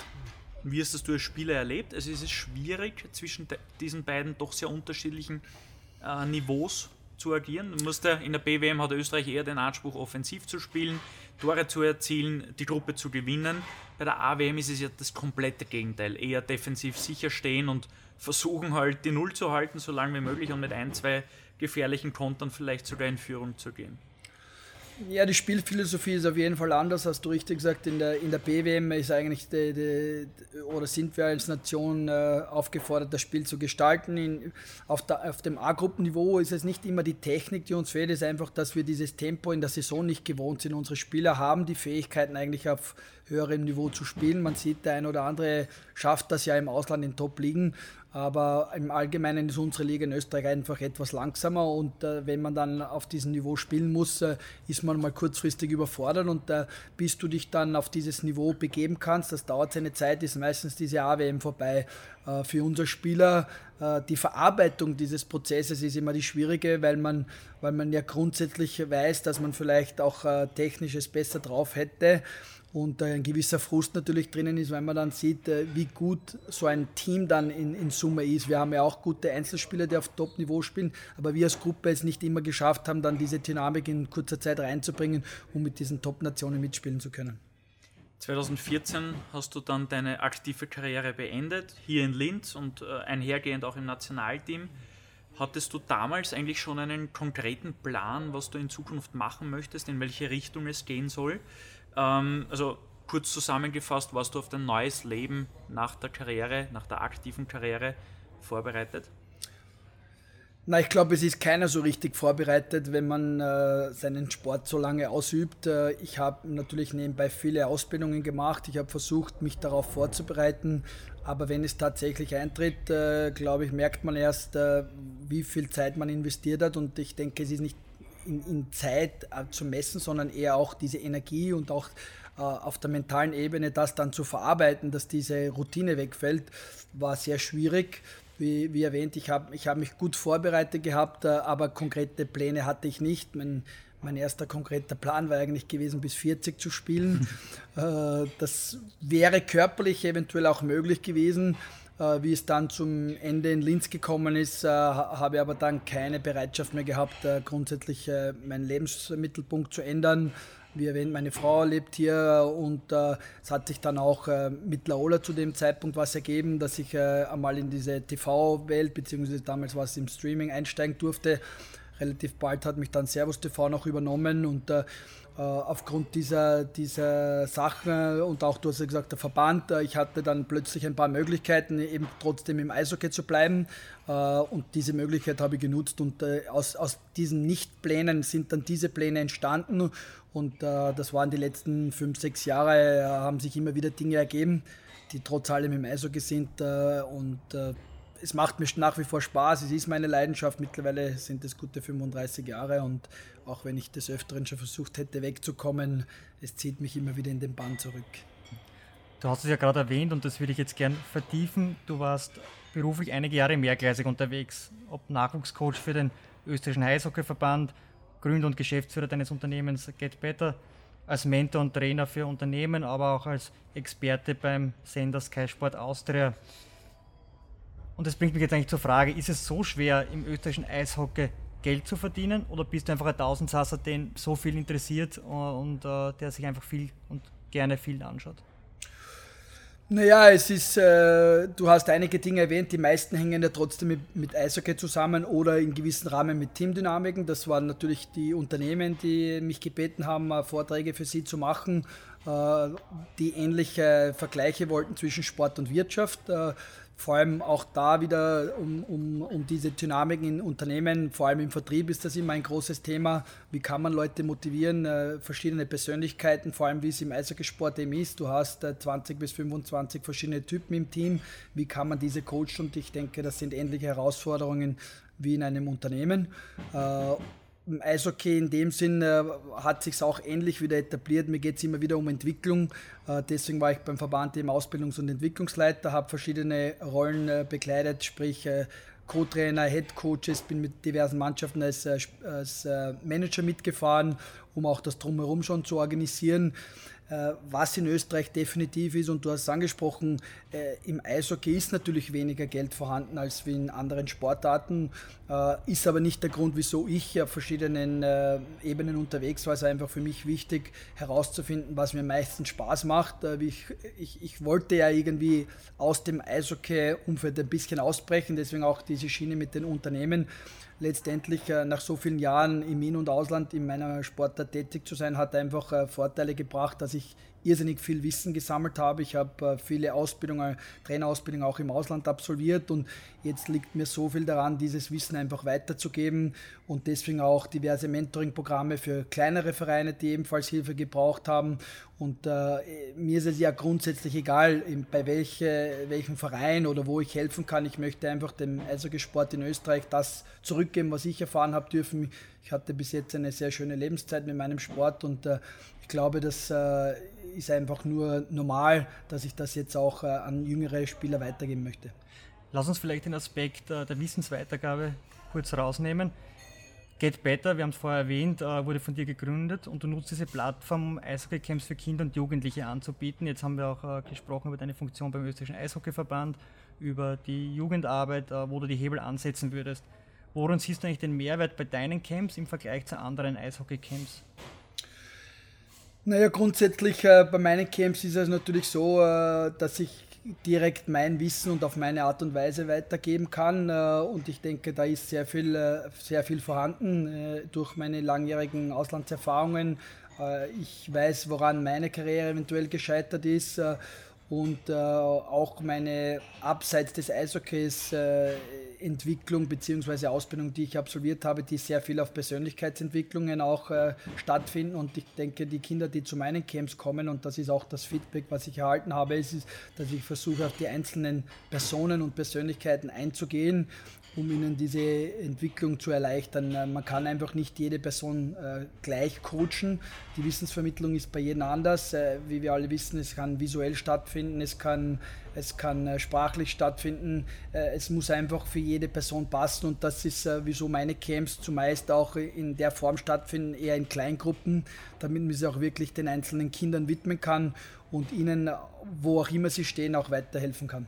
Wie hast das du als Spieler erlebt? Also ist es schwierig, zwischen diesen beiden doch sehr unterschiedlichen äh, Niveaus zu agieren. Du musst ja, in der BWM hat Österreich eher den Anspruch, offensiv zu spielen, Tore zu erzielen, die Gruppe zu gewinnen. Bei der AWM ist es ja das komplette Gegenteil. Eher defensiv sicher stehen und versuchen halt die Null zu halten, so lange wie möglich und mit ein, zwei gefährlichen Kontern vielleicht sogar in Führung zu gehen. Ja, die Spielphilosophie ist auf jeden Fall anders, hast du richtig gesagt. In der, in der BWM ist eigentlich die, die, oder sind wir als Nation äh, aufgefordert, das Spiel zu gestalten. In, auf, der, auf dem A-Gruppenniveau ist es nicht immer die Technik, die uns fehlt, es ist einfach, dass wir dieses Tempo in der Saison nicht gewohnt sind. Unsere Spieler haben die Fähigkeiten eigentlich auf höherem Niveau zu spielen. Man sieht, der ein oder andere schafft das ja im Ausland in Top-Ligen, aber im Allgemeinen ist unsere Liga in Österreich einfach etwas langsamer und äh, wenn man dann auf diesem Niveau spielen muss, äh, ist man mal kurzfristig überfordert und äh, bis du dich dann auf dieses Niveau begeben kannst, das dauert seine Zeit, ist meistens diese AWM vorbei. Äh, für unsere Spieler äh, die Verarbeitung dieses Prozesses ist immer die schwierige, weil man, weil man ja grundsätzlich weiß, dass man vielleicht auch äh, technisches besser drauf hätte und ein gewisser Frust natürlich drinnen ist, weil man dann sieht, äh, wie gut so ein Team dann in, in Summe ist. Wir haben ja auch gute Einzelspieler, die auf Top-Niveau spielen, aber wir als Gruppe es nicht immer geschafft haben, dann diese Dynamik in kurzer Zeit reinzubringen, um mit diesen Top-Nationen mitspielen zu können. 2014 hast du dann deine aktive Karriere beendet, hier in Linz und äh, einhergehend auch im Nationalteam. Hattest du damals eigentlich schon einen konkreten Plan, was du in Zukunft machen möchtest, in welche Richtung es gehen soll? Ähm, also kurz zusammengefasst, warst du auf dein neues Leben nach der Karriere, nach der aktiven Karriere vorbereitet? Na, ich glaube, es ist keiner so richtig vorbereitet, wenn man äh, seinen Sport so lange ausübt. Äh, ich habe natürlich nebenbei viele Ausbildungen gemacht. Ich habe versucht, mich darauf vorzubereiten. Aber wenn es tatsächlich eintritt, äh, glaube ich, merkt man erst, äh, wie viel Zeit man investiert hat. Und ich denke, es ist nicht in, in Zeit äh, zu messen, sondern eher auch diese Energie und auch äh, auf der mentalen Ebene das dann zu verarbeiten, dass diese Routine wegfällt, war sehr schwierig wie, wie erwähnt, ich habe ich hab mich gut vorbereitet gehabt, äh, aber konkrete Pläne hatte ich nicht. Mein, mein erster konkreter Plan war eigentlich gewesen, bis 40 zu spielen. Das wäre körperlich eventuell auch möglich gewesen. Äh, wie es dann zum Ende in Linz gekommen ist, habe ich aber dann keine Bereitschaft mehr gehabt, grundsätzlich meinen Lebensmittelpunkt zu ändern. Wie erwähnt, meine Frau lebt hier und äh, es hat sich dann auch äh, mit Laola zu dem Zeitpunkt was ergeben, dass ich äh, einmal in diese TV-Welt, beziehungsweise damals war es im Streaming, einsteigen durfte. Relativ bald hat mich dann Servus TV noch übernommen und äh, äh, aufgrund dieser, dieser Sachen und auch, du hast ja gesagt, der Verband, äh, ich hatte dann plötzlich ein paar Möglichkeiten, eben trotzdem im Eishockey zu bleiben. Äh, und diese Möglichkeit habe ich genutzt und aus, aus diesen Nicht-Plänen sind dann diese Pläne entstanden. Und das waren die letzten fünf, sechs Jahre, haben sich immer wieder Dinge ergeben, die trotz allem im Eishockey sind und es macht mir nach wie vor Spaß, es ist meine Leidenschaft, mittlerweile sind es gute 35 Jahre und auch wenn ich des Öfteren schon versucht hätte wegzukommen, es zieht mich immer wieder in den Bann zurück. Du hast es ja gerade erwähnt und das würde ich jetzt gern vertiefen. Du warst beruflich einige Jahre mehrgleisig unterwegs, ob Nachwuchscoach für den österreichischen Eishockeyverband, Gründer und Geschäftsführer deines Unternehmens Get Better, als Mentor und Trainer für Unternehmen, aber auch als Experte beim Sender Sky Sport Austria. Und das bringt mich jetzt eigentlich zur Frage, ist es so schwer im österreichischen Eishockey Geld zu verdienen oder bist du einfach ein Tausendsasser, den so viel interessiert und, und uh, der sich einfach viel und gerne viel anschaut? Naja, es ist, äh, du hast einige Dinge erwähnt, die meisten hängen ja trotzdem mit, mit Eishockey zusammen oder in gewissen Rahmen mit Teamdynamiken. Das waren natürlich die Unternehmen, die mich gebeten haben, äh, Vorträge für sie zu machen, äh, die ähnliche Vergleiche wollten zwischen Sport und Wirtschaft. Äh, vor allem auch da wieder um, um, um diese Dynamiken in Unternehmen, vor allem im Vertrieb ist das immer ein großes Thema. Wie kann man Leute motivieren, äh, verschiedene Persönlichkeiten, vor allem wie es im Eishockeysport eben ist. Du hast äh, 20 bis 25 verschiedene Typen im Team. Wie kann man diese coachen? Und ich denke, das sind ähnliche Herausforderungen wie in einem Unternehmen. Äh, Eishockey in dem Sinn äh, hat sich auch ähnlich wieder etabliert. Mir geht es immer wieder um Entwicklung. Äh, deswegen war ich beim Verband eben Ausbildungs- und Entwicklungsleiter, habe verschiedene Rollen äh, bekleidet, sprich äh, Co-Trainer, Head Coaches, bin mit diversen Mannschaften als, äh, als äh, Manager mitgefahren, um auch das Drumherum schon zu organisieren. Äh, was in Österreich definitiv ist, und du hast es angesprochen, äh, im Eishockey ist natürlich weniger Geld vorhanden als wie in anderen Sportarten, äh, ist aber nicht der Grund, wieso ich auf verschiedenen Ebenen unterwegs war. Es ist einfach für mich wichtig herauszufinden, was mir meistens Spaß macht. Ich, ich, ich wollte ja irgendwie aus dem Eishockey-Umfeld ein bisschen ausbrechen, deswegen auch diese Schiene mit den Unternehmen letztendlich äh, nach so vielen Jahren im In- und Ausland in meiner Sportart tätig zu sein, hat einfach äh, Vorteile gebracht, dass ich irrsinnig viel Wissen gesammelt habe. Ich habe äh, viele Ausbildungen, Trainerausbildungen auch im Ausland absolviert und jetzt liegt mir so viel daran, dieses Wissen einfach weiterzugeben und deswegen auch diverse Mentoring-Programme für kleinere Vereine, die ebenfalls Hilfe gebraucht haben. Und äh, mir ist es ja grundsätzlich egal, bei welche, welchem Verein oder wo ich helfen kann. Ich möchte einfach dem Eishockeysport in Österreich das zurückgeben, was ich erfahren habe dürfen. Ich hatte bis jetzt eine sehr schöne Lebenszeit mit meinem Sport und äh, ich glaube, das äh, ist einfach nur normal, dass ich das jetzt auch äh, an jüngere Spieler weitergeben möchte. Lass uns vielleicht den Aspekt äh, der Wissensweitergabe kurz rausnehmen. Get Better, wir haben es vorher erwähnt, äh, wurde von dir gegründet und du nutzt diese Plattform, um Eishockey-Camps für Kinder und Jugendliche anzubieten. Jetzt haben wir auch äh, gesprochen über deine Funktion beim österreichischen Eishockeyverband, über die Jugendarbeit, wo du die Hebel ansetzen würdest. Worin siehst du eigentlich den Mehrwert bei deinen Camps im Vergleich zu anderen Eishockey-Camps? Naja, grundsätzlich äh, bei meinen Camps ist es natürlich so, äh, dass ich direkt mein Wissen und auf meine Art und Weise weitergeben kann. Äh, und ich denke, da ist sehr viel, äh, sehr viel vorhanden äh, durch meine langjährigen Auslandserfahrungen. Ich weiß, woran meine Karriere eventuell gescheitert ist und auch meine abseits des Eishockeys Entwicklung bzw. Ausbildung, die ich absolviert habe, die sehr viel auf Persönlichkeitsentwicklungen auch äh, stattfinden. Und ich denke, die Kinder, die zu meinen Camps kommen, und das ist auch das Feedback, was ich erhalten habe, ist, dass ich versuche, auf die einzelnen Personen und Persönlichkeiten einzugehen um ihnen diese Entwicklung zu erleichtern. Äh, man kann einfach nicht jede Person äh, gleich coachen. Die Wissensvermittlung ist bei jedem anders. Äh, wie wir alle wissen, es kann visuell stattfinden, es kann, es kann sprachlich stattfinden. es muss einfach für jede Person passen und das ist, wieso meine Camps zumeist auch in der Form stattfinden, eher in Kleingruppen, damit man sich auch wirklich den einzelnen Kindern widmen kann und ihnen, wo auch immer sie stehen, auch weiterhelfen kann.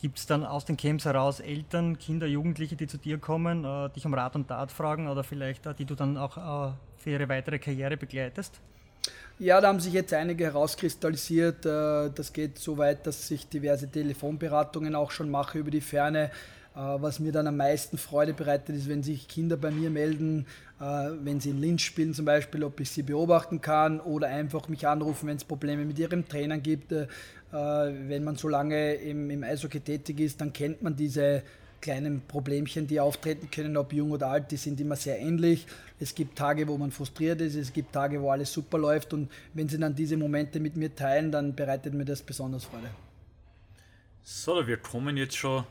Gibt es dann aus den Camps heraus Eltern, Kinder, Jugendliche, die zu dir kommen, äh, dich um Rat und Tat fragen oder vielleicht äh, die du dann auch äh, für ihre weitere Karriere begleitest? Ja, da haben sich jetzt einige herauskristallisiert. Äh, das geht so weit, dass ich diverse Telefonberatungen auch schon mache über die Ferne. Äh, was mir dann am meisten Freude bereitet, ist, wenn sich Kinder bei mir melden, äh, wenn sie in Linz spielen zum Beispiel, ob ich sie beobachten kann oder einfach mich anrufen, wenn es Probleme mit ihrem Trainer gibt. Äh, wenn man so lange im, im Eishockey tätig ist, dann kennt man diese kleinen Problemchen, die auftreten können, ob jung oder alt, die sind immer sehr ähnlich. Es gibt Tage, wo man frustriert ist, es gibt Tage, wo alles super läuft und wenn sie dann diese Momente mit mir teilen, dann bereitet mir das besonders Freude. So, wir kommen jetzt schon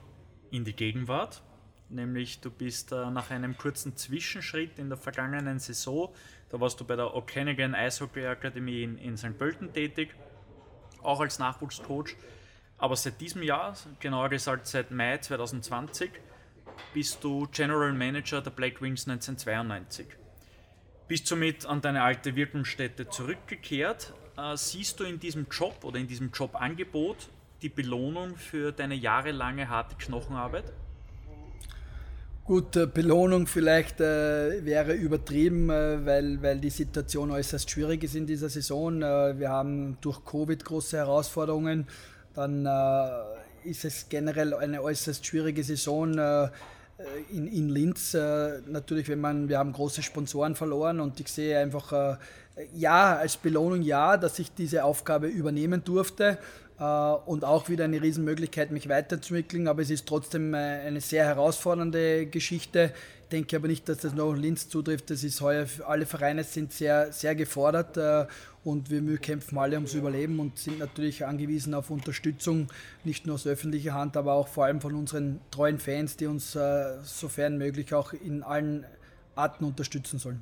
in die Gegenwart, nämlich du bist äh, nach einem kurzen Zwischenschritt in der vergangenen Saison, da warst du bei der O'Conneghan Eishockey Akademie in, in St. Pölten tätig auch als Nachwuchscoach. Aber seit diesem Jahr, genauer gesagt seit Mai 2020, bist du General Manager der Black Wings 1992. Bist somit an deine alte Wirkungsstätte zurückgekehrt. Äh, siehst du in diesem Job oder in diesem Jobangebot die Belohnung für deine jahrelange harte Knochenarbeit? Gut, Belohnung vielleicht äh, wäre übertrieben, äh, weil, weil die Situation äußerst schwierig ist in dieser Saison. Äh, wir haben durch Covid große Herausforderungen. Dann äh, ist es generell eine äußerst schwierige Saison äh, in, in Linz. Äh, natürlich, wenn man, wir haben große Sponsoren verloren und ich sehe einfach, ja, als Belohnung ja, dass ich diese Aufgabe übernehmen durfte. Äh, und auch wieder eine Riesenmöglichkeit, mich weiterzuentwickeln. Aber es ist trotzdem äh, eine sehr herausfordernde Geschichte. Ich denke aber nicht, dass das nur Linz zutrifft. Das ist heuer, alle Vereine sind sehr, sehr gefordert äh, und wir kämpfen alle ums Überleben und sind natürlich angewiesen auf Unterstützung, nicht nur aus öffentlicher Hand, aber auch vor allem von unseren treuen Fans, die uns sofern möglich auch in allen Arten unterstützen sollen.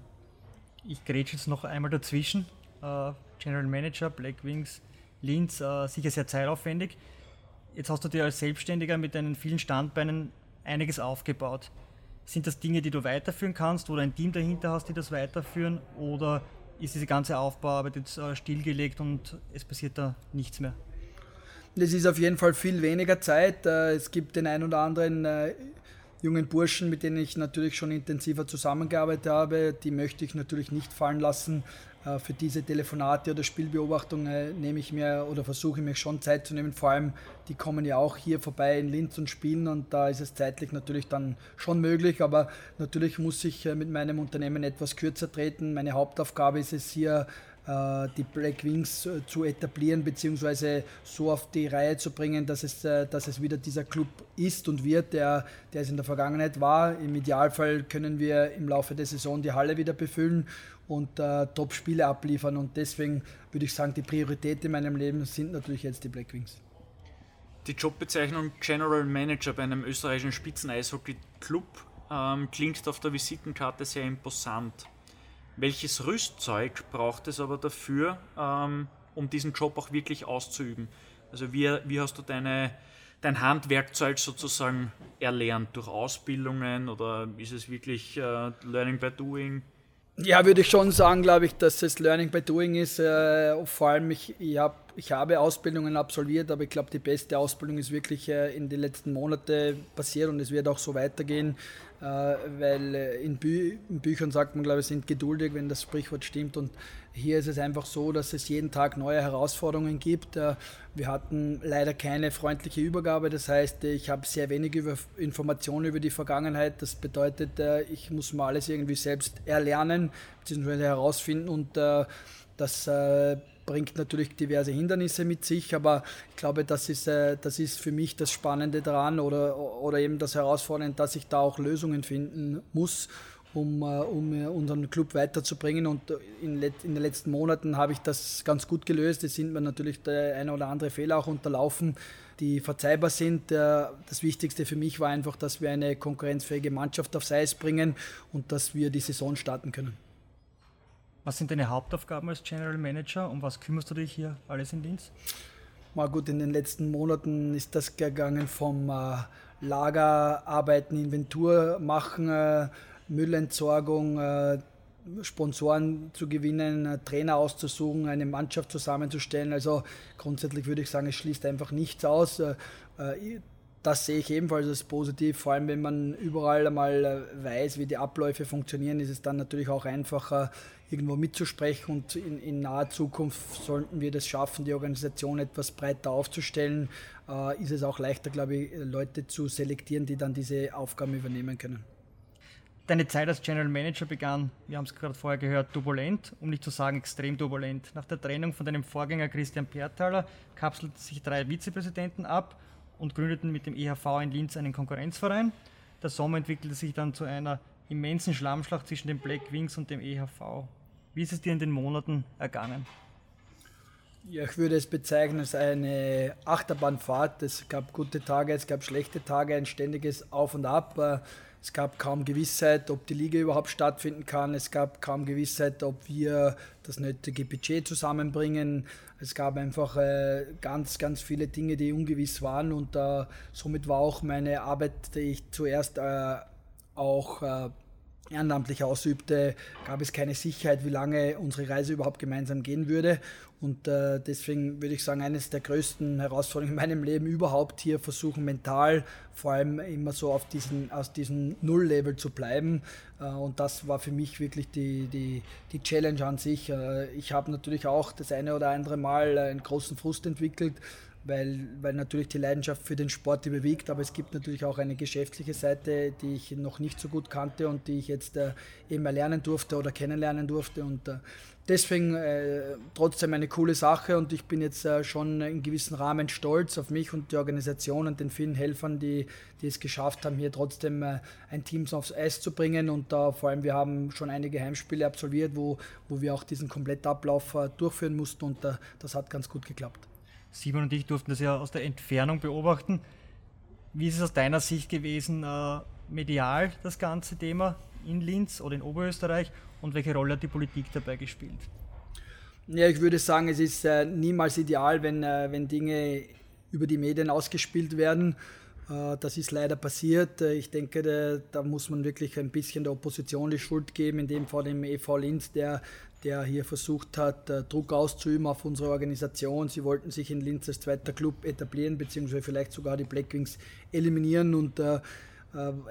Ich grätsche jetzt noch einmal dazwischen. General Manager Black Wings Linz äh, sicher sehr zeitaufwendig. Jetzt hast du dir als Selbstständiger mit deinen vielen Standbeinen einiges aufgebaut. Sind das Dinge, die du weiterführen kannst oder ein Team dahinter hast, die das weiterführen? Oder ist diese ganze Aufbauarbeit jetzt äh, stillgelegt und es passiert da nichts mehr? Es ist auf jeden Fall viel weniger Zeit. Äh, es gibt den einen oder anderen äh, jungen Burschen, mit denen ich natürlich schon intensiver zusammengearbeitet habe. Die möchte ich natürlich nicht fallen lassen. Äh, für diese Telefonate oder Spielbeobachtungen äh, nehme ich mir oder versuche mir schon Zeit zu nehmen. Vor allem, die kommen ja auch hier vorbei in Linz und spielen und da ist es zeitlich natürlich dann schon möglich. Aber natürlich muss ich äh, mit meinem Unternehmen etwas kürzer treten. Meine Hauptaufgabe ist es hier, die Black Wings zu etablieren bzw. so auf die Reihe zu bringen, dass es, dass es wieder dieser Club ist und wird, der, der es in der Vergangenheit war. Im Idealfall können wir im Laufe der Saison die Halle wieder befüllen und äh, Top-Spiele abliefern. Und deswegen würde ich sagen, die Priorität in meinem Leben sind natürlich jetzt die Black Wings. Die Jobbezeichnung General Manager bei einem österreichischen Spitzen-Eishockey-Club ähm, klingt auf der Visitenkarte sehr imposant. Welches Rüstzeug braucht es aber dafür, ähm, um diesen Job auch wirklich auszuüben? Also wie, wie hast du deine, dein Handwerkzeug sozusagen erlernt? Durch Ausbildungen oder ist es wirklich äh, Learning by Doing? Ja, würde ich schon sagen, glaube ich, dass es Learning by Doing ist. Äh, vor allem, ich, ich, hab, ich habe Ausbildungen absolviert, aber ich glaube, die beste Ausbildung ist wirklich äh, in den letzten Monaten passiert und es wird auch so weitergehen. Äh, weil äh, in, Bü in, Büchern sagt man, glaube ich, sind geduldig, wenn das Sprichwort stimmt. Und hier ist es einfach so, dass es jeden Tag neue Herausforderungen gibt. Wir hatten leider keine freundliche Übergabe, das heißt, ich habe sehr wenig über Informationen über die Vergangenheit. Das bedeutet, ich muss mal alles irgendwie selbst erlernen bzw. herausfinden und das bringt natürlich diverse Hindernisse mit sich, aber ich glaube, das ist, äh, das ist für mich das Spannende daran oder, oder eben das Herausfordernde, dass ich da auch Lösungen finden muss, um, äh, um äh, unseren Club weiterzubringen. Und in, in, den letzten Monaten habe ich das ganz gut gelöst. Es sind mir natürlich der eine oder andere Fehler auch unterlaufen, die verzeihbar sind. Das Wichtigste für mich war einfach, dass wir eine konkurrenzfähige Mannschaft aufs Eis bringen und dass wir die Saison starten können. Was sind deine Hauptaufgaben als General Manager und was kümmerst du dich hier alles in Linz? Mal gut, in den letzten Monaten ist das gegangen vom äh, Lagerarbeiten, Inventur machen, äh, Müllentsorgung, äh, Sponsoren zu gewinnen, äh, Trainer auszusuchen, eine Mannschaft zusammenzustellen. Also grundsätzlich würde ich sagen, es schließt einfach nichts aus. Äh, äh, das sehe ich ebenfalls als positiv, vor allem wenn man überall einmal weiß, wie die Abläufe funktionieren, ist es dann natürlich auch einfacher, irgendwo mitzusprechen und in, in naher Zukunft sollten wir das schaffen, die Organisation etwas breiter aufzustellen, äh, ist es auch leichter, glaube ich, Leute zu selektieren, die dann diese Aufgaben übernehmen können. Deine Zeit als General Manager begann, wir haben es gerade vorher gehört, turbulent, um nicht zu sagen extrem turbulent. Nach der Trennung von deinem Vorgänger Christian Perthaler kapselten sich drei Vizepräsidenten ab und gründeten mit dem EHV in Linz einen Konkurrenzverein. Der Sommer entwickelte sich dann zu einer immensen Schlammschlacht zwischen den Black Wings und dem EHV. Wie ist es dir in den Monaten ergangen? Ja, ich würde es bezeichnen als eine Achterbahnfahrt. Es gab gute Tage, es gab schlechte Tage, ein ständiges Auf und Ab. Es gab kaum Gewissheit, ob die Liga überhaupt stattfinden kann. Es gab kaum Gewissheit, ob wir das nötige Budget zusammenbringen. Es gab einfach äh, ganz, ganz viele Dinge, die ungewiss waren. Und äh, somit war auch meine Arbeit, die ich zuerst äh, auch ehrenamtlich ausübte, gab es keine Sicherheit, wie lange unsere Reise überhaupt gemeinsam gehen würde. Und äh, deswegen würde ich sagen, eines der größten Herausforderungen in meinem Leben überhaupt hier versuchen, mental vor allem immer so auf diesen, aus diesem Null-Level zu bleiben. Äh, und das war für mich wirklich die, die, die Challenge an sich. Äh, ich habe natürlich auch das eine oder andere Mal einen großen Frust entwickelt, weil, weil natürlich die Leidenschaft für den Sport überwiegt, aber es gibt natürlich auch eine geschäftliche Seite, die ich noch nicht so gut kannte und die ich jetzt äh, eben erlernen durfte oder kennenlernen durfte und äh, deswegen äh, trotzdem eine coole Sache und ich bin jetzt äh, schon in gewissem Rahmen stolz auf mich und die Organisation und den vielen Helfern, die, die es geschafft haben, hier trotzdem äh, ein Team aufs Eis zu bringen und äh, vor allem wir haben schon einige Heimspiele absolviert, wo, wo wir auch diesen Komplettablauf durchführen mussten und das hat ganz gut geklappt. Simon und ich durften das ja aus der Entfernung beobachten. Wie ist es aus deiner Sicht gewesen, äh, medial das ganze Thema in Linz oder in Oberösterreich und welche Rolle hat die Politik dabei gespielt? Ja, ich würde sagen, es ist äh, niemals ideal, wenn, äh, wenn Dinge über die Medien ausgespielt werden. Äh, das ist leider passiert. Äh, ich denke, da, muss man wirklich ein bisschen der Opposition die Schuld geben, in dem Fall dem EV Linz, der der hier versucht hat, äh, Druck auszuüben auf unsere Organisation. Sie wollten sich in Linz als zweiter Club etablieren, beziehungsweise vielleicht sogar die Blackwings eliminieren. Und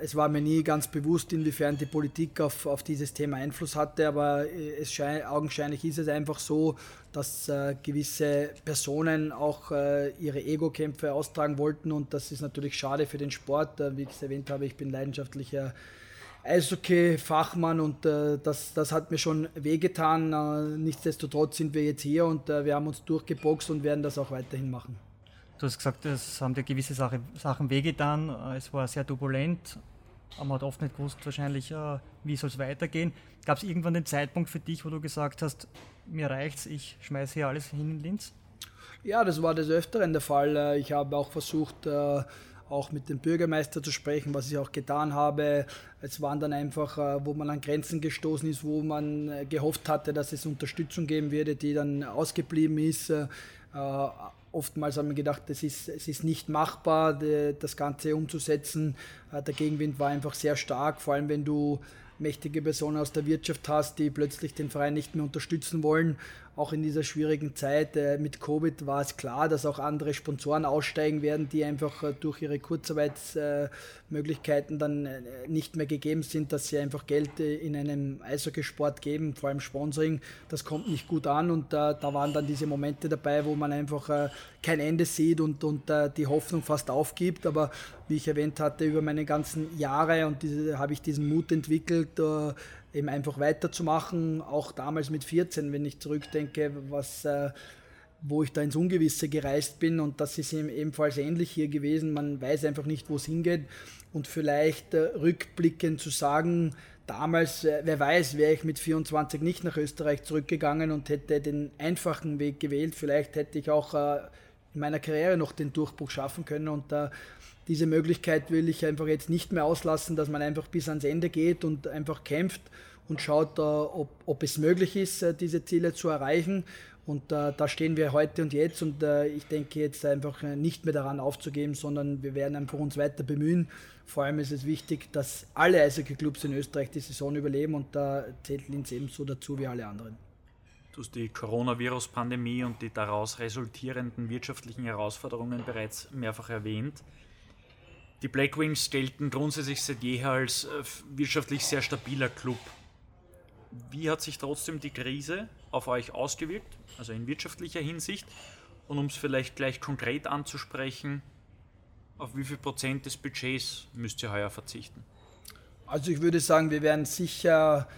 es war mir nie ganz bewusst, inwiefern die Politik auf, auf dieses Thema Einfluss hatte, aber äh, es schein, augenscheinlich ist es einfach so, dass äh, gewisse Personen auch äh, ihre Ego-Kämpfe austragen wollten und das ist natürlich schade für den Sport. wie ich es erwähnt habe, ich bin leidenschaftlicher Eishockey-Fachmann und äh, das, das hat mir schon wehgetan. Äh, nichtsdestotrotz sind wir jetzt hier und äh, wir haben uns durchgeboxt und werden das auch weiterhin machen. Du hast gesagt, es haben dir gewisse Sache, Sachen wehgetan. Äh, es war sehr turbulent. Man hat oft nicht gewusst, wahrscheinlich, äh, wie soll es weitergehen. Gab es irgendwann den Zeitpunkt für dich, wo du gesagt hast, mir reicht's, ich schmeiße hier alles hin in Linz? Ja, das war des Öfteren der Fall. Äh, ich habe auch versucht, auch mit dem Bürgermeister zu sprechen, was ich auch getan habe. Es waren dann einfach, wo man an Grenzen gestoßen ist, wo man gehofft hatte, dass es Unterstützung geben würde, die dann ausgeblieben ist. Äh, oftmals haben wir gedacht, es ist, es ist nicht machbar, das Ganze umzusetzen. Der Gegenwind war einfach sehr stark, vor allem wenn du mächtige Personen aus der Wirtschaft hast, die plötzlich den Verein nicht mehr unterstützen wollen auch in dieser schwierigen Zeit äh, mit Covid war es klar, dass auch andere Sponsoren aussteigen werden, die einfach äh, durch ihre Kurzarbeitsmöglichkeiten dann äh, nicht mehr gegeben sind, dass sie einfach Geld in einem Eishockeysport geben, vor allem Sponsoring. Das kommt nicht gut an und da waren dann diese Momente dabei, wo man einfach kein Ende sieht und, und die Hoffnung fast aufgibt. Aber wie ich erwähnt hatte, über meine ganzen Jahre und diese, habe ich diesen Mut entwickelt, eben einfach weiterzumachen, auch damals mit 14, wenn ich zurückdenke, was, äh, wo ich da ins Ungewisse gereist bin und das ist ebenfalls ähnlich hier gewesen. Man weiß einfach nicht, wo es hingeht und vielleicht äh, rückblickend zu sagen, damals, äh, wer weiß, wäre ich mit 24 nicht nach Österreich zurückgegangen und hätte den einfachen Weg gewählt. Vielleicht hätte ich auch äh, in meiner Karriere noch den Durchbruch schaffen können und äh, diese Möglichkeit will ich einfach jetzt nicht mehr auslassen, dass man einfach bis ans Ende geht und einfach kämpft und schaut, ob, ob es möglich ist, äh, diese Ziele zu erreichen. Und äh, da stehen wir heute und jetzt und äh, ich denke jetzt einfach äh, nicht mehr daran aufzugeben, sondern wir werden einfach uns weiter bemühen. Vor allem ist es wichtig, dass alle Eishockey-Clubs in Österreich die Saison überleben und da zählt Linz ebenso dazu wie alle anderen. Du hast die Coronavirus-Pandemie und die daraus resultierenden wirtschaftlichen Herausforderungen bereits mehrfach erwähnt. Die Black Wings gelten grundsätzlich seit jeher als äh, wirtschaftlich sehr stabiler Club. Wie hat sich trotzdem die Krise auf euch ausgewirkt, also in wirtschaftlicher Hinsicht? Und um es vielleicht gleich konkret anzusprechen, auf wie viel Prozent des Budgets müsst ihr heuer verzichten? Also ich würde sagen, wir werden sicher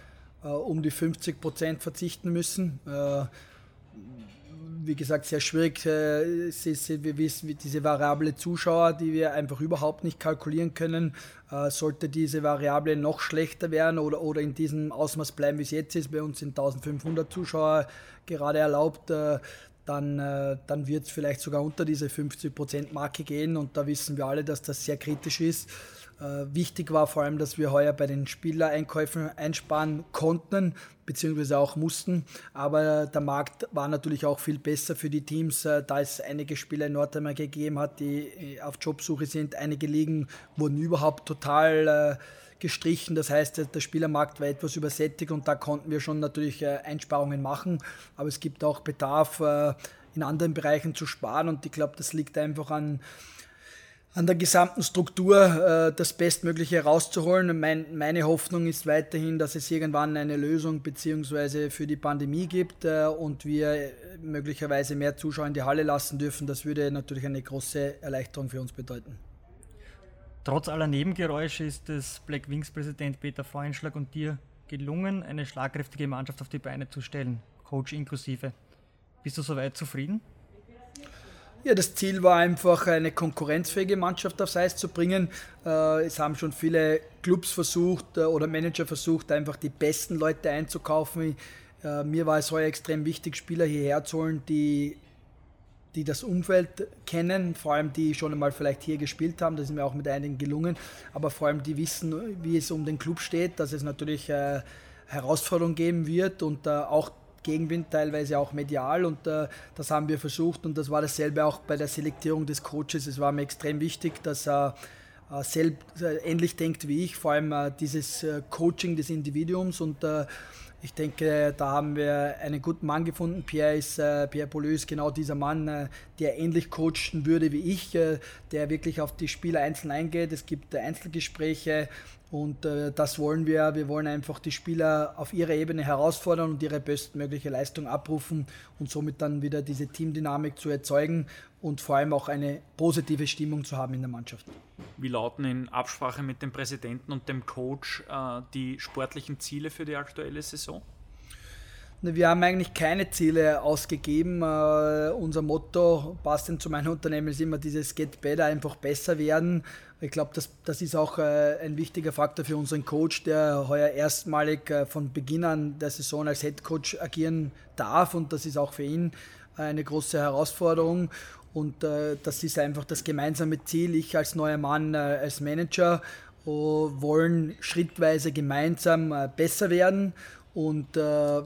äh, um die 50 Prozent verzichten müssen. Äh, wie gesagt, sehr schwierig. Äh, wir wissen, diese variable Zuschauer, die wir einfach überhaupt nicht kalkulieren können, äh, sollte diese Variable noch schlechter werden oder, oder in diesem Ausmaß bleiben, wie es jetzt ist. Bei uns sind 1500 Zuschauer gerade erlaubt. Äh, dann, dann wird es vielleicht sogar unter diese 50%-Marke gehen und da wissen wir alle, dass das sehr kritisch ist. Äh, wichtig war vor allem, dass wir heuer bei den Spielereinkäufen einsparen konnten, beziehungsweise auch mussten. Aber der Markt war natürlich auch viel besser für die Teams, äh, da es einige Spieler in Nordamerika gegeben hat, die äh, auf Jobsuche sind. Einige Ligen wurden überhaupt total gestrichen. Das heißt, der Spielermarkt war etwas übersättigt und da konnten wir schon natürlich Einsparungen machen. Aber es gibt auch Bedarf, in anderen Bereichen zu sparen und ich glaube, das liegt einfach an an der gesamten Struktur äh, das Bestmögliche herauszuholen. Mein, meine Hoffnung ist weiterhin, dass es irgendwann eine Lösung beziehungsweise für die Pandemie gibt äh, und wir möglicherweise mehr Zuschauer in die Halle lassen dürfen. Das würde natürlich eine große Erleichterung für uns bedeuten. Trotz aller Nebengeräusche ist es Black Wings Präsident Peter Freuenschlag und dir gelungen, eine schlagkräftige Mannschaft auf die Beine zu stellen, Coach inklusive. Bist du soweit zufrieden? Ja, das Ziel war einfach, eine konkurrenzfähige Mannschaft aufs Eis zu bringen. Äh, es haben schon viele Clubs versucht äh, oder Manager versucht, einfach die besten Leute einzukaufen. Äh, mir war es heuer extrem wichtig, Spieler hierher zu holen, die, die das Umfeld kennen, vor allem die schon einmal vielleicht hier gespielt haben. Das ist mir auch mit einigen gelungen, aber vor allem die wissen, wie es um den Club steht, dass es natürlich Herausforderungen geben wird und auch Gegenwind, teilweise auch medial und äh, das haben wir versucht und das war dasselbe auch bei der Selektierung des Coaches. Es war mir extrem wichtig, dass er äh, selbst äh, ähnlich denkt wie ich, vor allem äh, dieses äh, Coaching des Individuums und äh, ich denke, da haben wir einen guten Mann gefunden. Pierre, ist, Pierre Pauleux ist genau dieser Mann, der ähnlich coachen würde wie ich, der wirklich auf die Spieler einzeln eingeht. Es gibt Einzelgespräche, und äh, das wollen wir. Wir wollen einfach die Spieler auf ihrer Ebene herausfordern und ihre bestmögliche Leistung abrufen und somit dann wieder diese Teamdynamik zu erzeugen und vor allem auch eine positive Stimmung zu haben in der Mannschaft. Wie lauten in Absprache mit dem Präsidenten und dem Coach äh, die sportlichen Ziele für die aktuelle Saison? Wir haben eigentlich keine Ziele ausgegeben. Uh, unser Motto, passend zu meinem Unternehmen, ist immer dieses Get Better, einfach besser werden. Ich glaube, das, das ist auch äh, ein wichtiger Faktor für unseren Coach, der heuer erstmalig äh, von Beginn an der Saison als Head Coach agieren darf und das ist auch für ihn eine große Herausforderung. Und äh, das ist einfach das gemeinsame Ziel. Ich als neuer Mann, äh, als Manager, wollen schrittweise gemeinsam äh, besser werden und äh,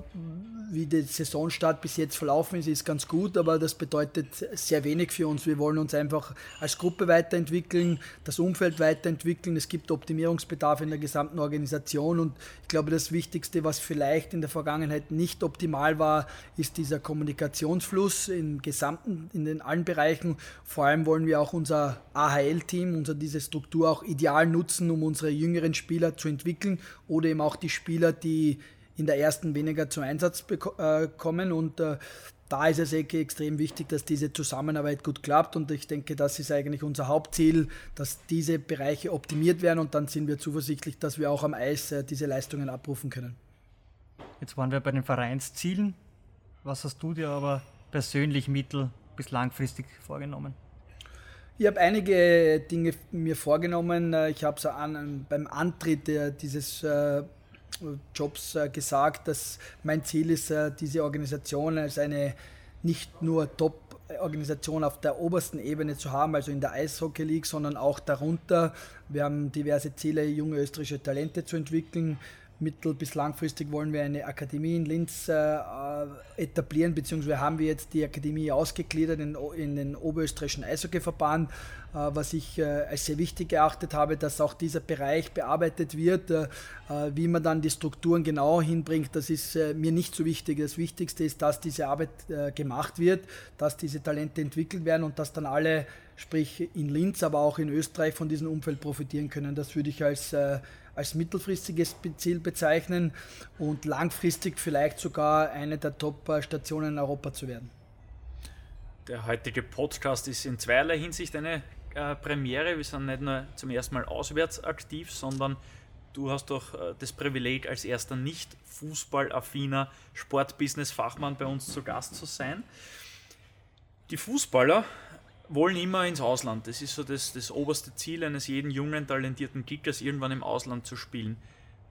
wie der Saisonstart bis jetzt verlaufen ist, ist ganz gut, aber das bedeutet sehr wenig für uns. Wir wollen uns einfach als Gruppe weiterentwickeln, das Umfeld weiterentwickeln. Es gibt Optimierungsbedarf in der gesamten Organisation und ich glaube, das Wichtigste, was vielleicht in der Vergangenheit nicht optimal war, ist dieser Kommunikationsfluss im gesamten, in den allen Bereichen. Vor allem wollen wir auch unser AHL-Team, unser diese Struktur auch ideal nutzen, um unsere jüngeren Spieler zu entwickeln oder eben auch die Spieler, die in der ersten weniger zum Einsatz äh, kommen. Und äh, da ist es extrem wichtig, dass diese Zusammenarbeit gut klappt und ich denke, das ist eigentlich unser Hauptziel, dass diese Bereiche optimiert werden und dann sind wir zuversichtlich, dass wir auch am Eis äh, diese Leistungen abrufen können. Jetzt waren wir bei den Vereinszielen. Was hast du dir aber persönlich mittel- bis langfristig vorgenommen? Ich habe einige Dinge mir vorgenommen. Ich habe es an, beim Antritt dieses Jobs äh, gesagt, dass mein Ziel ist, diese Organisation als eine nicht nur Top-Organisation auf der obersten Ebene zu haben, also in der Eishockey League, sondern auch darunter. Wir haben diverse Ziele, junge österreichische Talente zu entwickeln mittel- bis langfristig wollen wir eine Akademie in Linz äh, etablieren, beziehungsweise haben wir jetzt die Akademie ausgegliedert in, in den Oberösterreichischen Eishockeyverband, äh, was ich äh, als sehr wichtig erachtet habe, dass auch dieser Bereich bearbeitet wird. Äh, äh, wie man dann die Strukturen genau hinbringt, das ist äh, mir nicht so wichtig. Das Wichtigste ist, dass diese Arbeit gemacht wird, dass diese Talente entwickelt werden und dass dann alle sprich in Linz, aber auch in Österreich von diesem Umfeld profitieren können. Das würde ich als als mittelfristiges Ziel bezeichnen und langfristig vielleicht sogar eine der Top-Stationen in Europa zu werden. Der heutige Podcast ist in zweierlei Hinsicht eine äh, Premiere. Wir sind nicht nur zum ersten Mal auswärts aktiv, sondern du hast doch äh, das Privileg, als erster nicht fußballaffiner Sportbusiness-Fachmann bei uns zu Gast zu sein. Die Fußballer wollen immer ins Ausland. Das ist so das, das oberste Ziel eines jeden jungen, talentierten Kickers, irgendwann im Ausland zu spielen.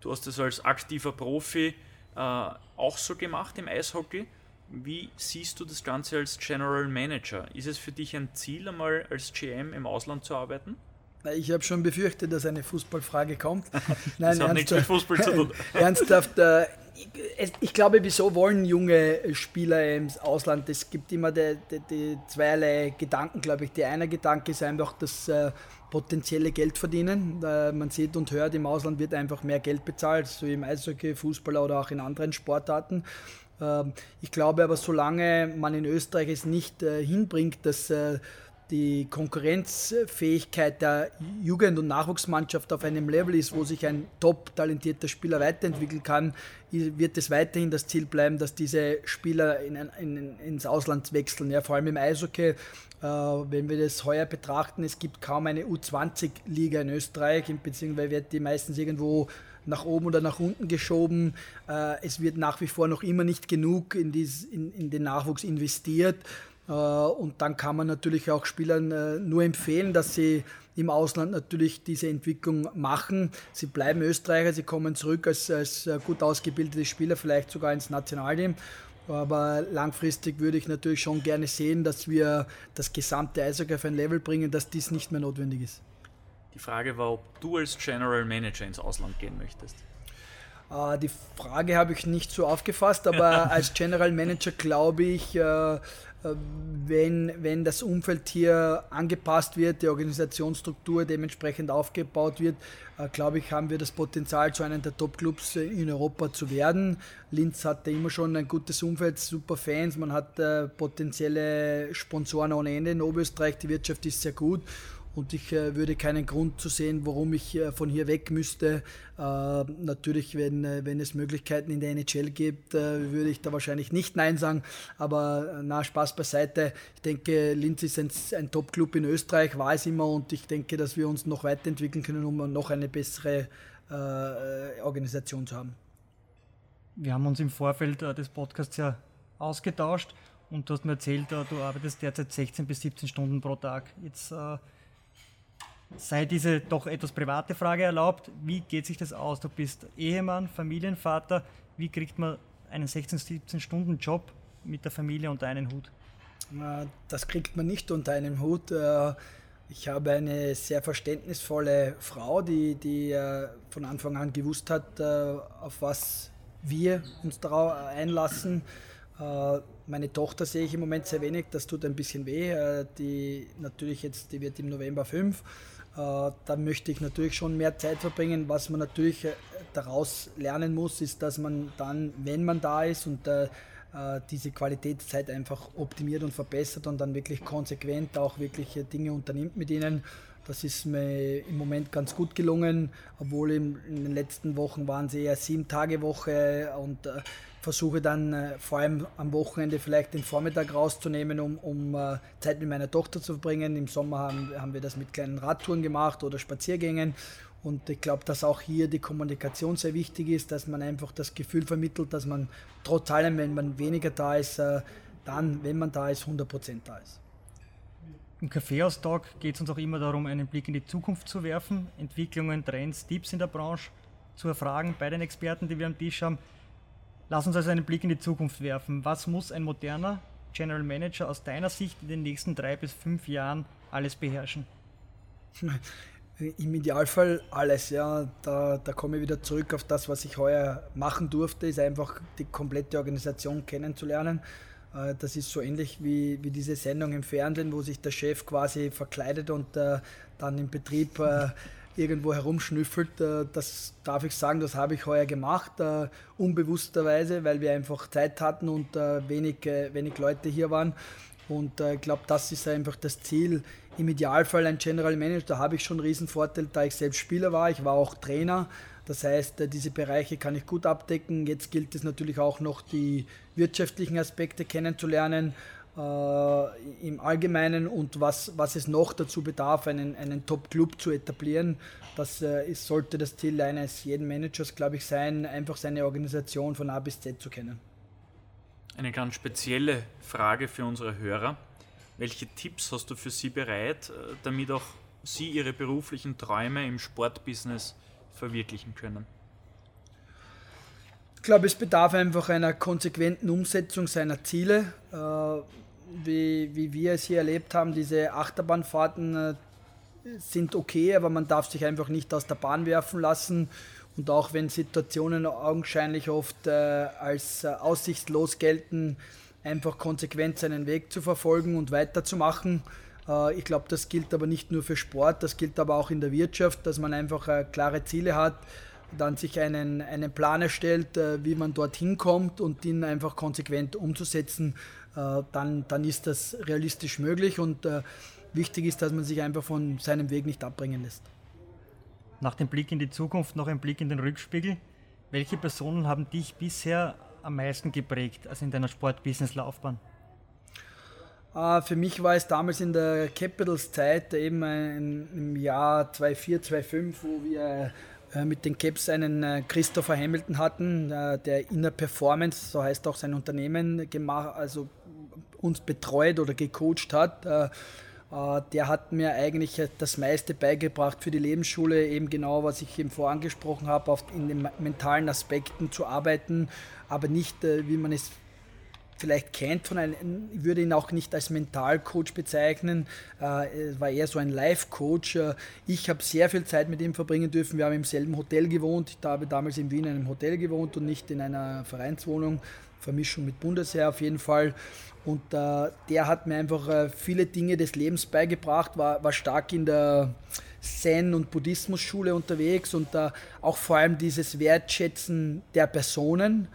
Du hast das als aktiver Profi äh, auch so gemacht im Eishockey. Wie siehst du das Ganze als General Manager? Ist es für dich ein Ziel, einmal als GM im Ausland zu arbeiten? Ich habe schon befürchtet, dass eine Fußballfrage kommt. Nein, das hat nichts mit Fußball zu tun. ernsthaft, äh, ich glaube, wieso wollen junge Spieler ins Ausland? Es gibt immer die, die, die zweierlei Gedanken, glaube ich. Der eine Gedanke ist einfach das äh, potenzielle Geld verdienen. Äh, man sieht und hört, im Ausland wird einfach mehr Geld bezahlt, so im Eishockey, Fußball oder auch in anderen Sportarten. Ähm, ich glaube aber, solange man in Österreich es nicht äh, hinbringt, dass äh, die Konkurrenzfähigkeit der Jugend- und Nachwuchsmannschaft auf einem Level ist, wo sich ein top talentierter Spieler weiterentwickeln kann, wird es weiterhin das Ziel bleiben, dass diese Spieler in in, ins Ausland wechseln. Ja, vor allem im Eishockey, äh, wenn wir das heuer betrachten, es gibt kaum eine U20-Liga in Österreich, beziehungsweise wird die meistens irgendwo nach oben oder nach unten geschoben. Äh, es wird nach wie vor noch immer nicht genug in, dies, in, in den Nachwuchs investiert. Äh, und dann kann man natürlich auch Spielern äh, nur empfehlen, dass sie im Ausland natürlich diese Entwicklung machen. Sie bleiben Österreicher, sie kommen zurück als, als äh, gut ausgebildete Spieler, vielleicht sogar ins Nationalteam. Aber langfristig würde ich natürlich schon gerne sehen, dass wir das gesamte Eishockey auf ein Level bringen, dass dies nicht mehr notwendig ist. Die Frage war, ob du als General Manager ins Ausland gehen möchtest. Die Frage habe ich nicht so aufgefasst, aber als General Manager glaube ich, äh, wenn, wenn das Umfeld hier angepasst wird, die Organisationsstruktur dementsprechend aufgebaut wird, äh, glaube ich, haben wir das Potenzial, zu einem der Top-Clubs in Europa zu werden. Linz hatte immer schon ein gutes Umfeld, super Fans, man hat äh, potenzielle Sponsoren ohne Ende. In Oberösterreich, die Wirtschaft ist sehr gut und ich äh, würde keinen Grund zu sehen, warum ich äh, von hier weg müsste. Äh, natürlich, wenn, äh, wenn es Möglichkeiten in der NHL gibt, äh, würde ich da wahrscheinlich nicht Nein sagen, aber äh, na, Spaß beiseite. Ich denke, Linz ist ein, ein Top-Club in Österreich, war es immer und ich denke, dass wir uns noch weiterentwickeln können, um noch eine bessere Organisation zu haben. Wir haben uns im Vorfeld des Podcasts ja ausgetauscht und du hast mir erzählt, du arbeitest derzeit 16 bis 17 Stunden pro Tag. Jetzt sei diese doch etwas private Frage erlaubt. Wie geht sich das aus? Du bist Ehemann, Familienvater. Wie kriegt man einen 16-, 17-Stunden-Job mit der Familie unter einen Hut? Das kriegt man nicht unter einen Hut. Äh, ich habe eine sehr verständnisvolle Frau, die, die äh, von Anfang an gewusst hat, äh, auf was wir uns darauf einlassen. Meine Tochter sehe ich im Moment sehr wenig, das tut ein bisschen weh. Die natürlich jetzt, die wird im November 5 da möchte ich natürlich schon mehr Zeit verbringen. Was man natürlich äh, daraus lernen muss, ist, dass man dann, wenn man da ist und äh, diese Qualitätszeit einfach optimiert und verbessert und dann wirklich konsequent auch wirklich Dinge unternimmt mit ihnen. Das ist mir im Moment ganz gut gelungen, obwohl in den letzten Wochen waren sie eher sieben Tage Woche und versuche dann äh, vor allem am Wochenende vielleicht den Vormittag rauszunehmen, um, um äh, Zeit mit meiner Tochter zu verbringen. Im Sommer haben, haben wir das mit kleinen Radtouren gemacht oder Spaziergängen. Und ich glaube, dass auch hier die Kommunikation sehr wichtig ist, dass man einfach das Gefühl vermittelt, dass man trotz allem, wenn man weniger da ist, äh, dann, wenn man da ist, 100% da ist. Im Kaffeeaustausch geht es uns auch immer darum, einen Blick in die Zukunft zu werfen, Entwicklungen, Trends, Tipps in der Branche zu erfragen bei den Experten, die wir am Tisch haben. Lass uns also einen Blick in die Zukunft werfen. Was muss ein moderner General Manager aus deiner Sicht in den nächsten drei bis fünf Jahren alles beherrschen? Im Idealfall alles, ja. Da, da komme ich wieder zurück auf das, was ich heuer machen durfte, ist einfach die komplette Organisation kennenzulernen. Äh, das ist so ähnlich wie, wie diese Sendung im Fernsehen, wo sich der Chef quasi verkleidet und äh, dann im Betrieb äh, irgendwo herumschnüffelt. Äh, das darf ich sagen, das habe ich heuer gemacht, äh, unbewussterweise, weil wir einfach Zeit hatten und äh, wenig, wenig Leute hier waren. Und ich glaube, das ist einfach das Ziel, im Idealfall ein General Manager, da habe ich schon einen riesen Vorteil, da ich selbst Spieler war, ich war auch Trainer. Das heißt, diese Bereiche kann ich gut abdecken. Jetzt gilt es natürlich auch noch, die wirtschaftlichen Aspekte kennenzulernen äh, im Allgemeinen und was, was es noch dazu bedarf, einen, einen Top-Club zu etablieren. Das äh, ist, sollte das Ziel eines jeden Managers, glaube ich, sein, einfach seine Organisation von A bis Z zu kennen. Eine ganz spezielle Frage für unsere Hörer. Welche Tipps hast du für sie bereit, äh, damit auch sie ihre beruflichen Träume im Sportbusiness verwirklichen können? Ich glaube, es bedarf einfach einer konsequenten Umsetzung seiner Ziele. Äh, wie, wie wir es hier erlebt haben, diese Achterbahnfahrten äh, sind okay, aber man darf sich einfach nicht aus der Bahn werfen lassen. Und auch wenn Situationen augenscheinlich oft als aussichtslos gelten, einfach konsequent seinen Weg zu verfolgen und weiterzumachen. Äh, ich glaube, das gilt aber nicht nur für Sport, das gilt aber auch in der Wirtschaft, dass man einfach äh, klare Ziele hat, dann sich einen, einen Plan erstellt, äh, wie man dorthin kommt und ihn einfach konsequent umzusetzen, dann, dann ist das realistisch möglich und wichtig ist, dass man sich einfach von seinem Weg nicht abbringen lässt. Nach dem Blick in die Zukunft noch ein Blick in den Rückspiegel. Welche Personen haben dich bisher am meisten geprägt, also in deiner Sport-Business-Laufbahn? Uh, für mich war es damals in der Capitals-Zeit, eben im Jahr 2004, 2005, wo wir äh, mit den Caps einen äh, Christopher Hamilton hatten, äh, der Inner Performance, so heißt auch sein Unternehmen, gemacht, also uns betreut oder gecoacht hat. Der hat mir eigentlich das meiste beigebracht für die Lebensschule, eben genau, was ich eben vorangesprochen habe, in den mentalen Aspekten zu arbeiten, aber nicht, wie man es vielleicht kennt von einem, ich würde ihn auch nicht als Mentalcoach bezeichnen, äh, war eher so ein Life-Coach. Äh, ich habe sehr viel Zeit mit ihm verbringen dürfen. Wir haben im selben Hotel gewohnt. Ich habe damals in Wien in einem Hotel gewohnt und nicht in einer Vereinswohnung. Vermischung mit Bundesheer auf jeden Fall. Und äh, der hat mir einfach äh, viele Dinge des Lebens beigebracht, war, war stark in der Zen- und Buddhismus-Schule unterwegs und äh, auch vor allem dieses Wertschätzen der Personen.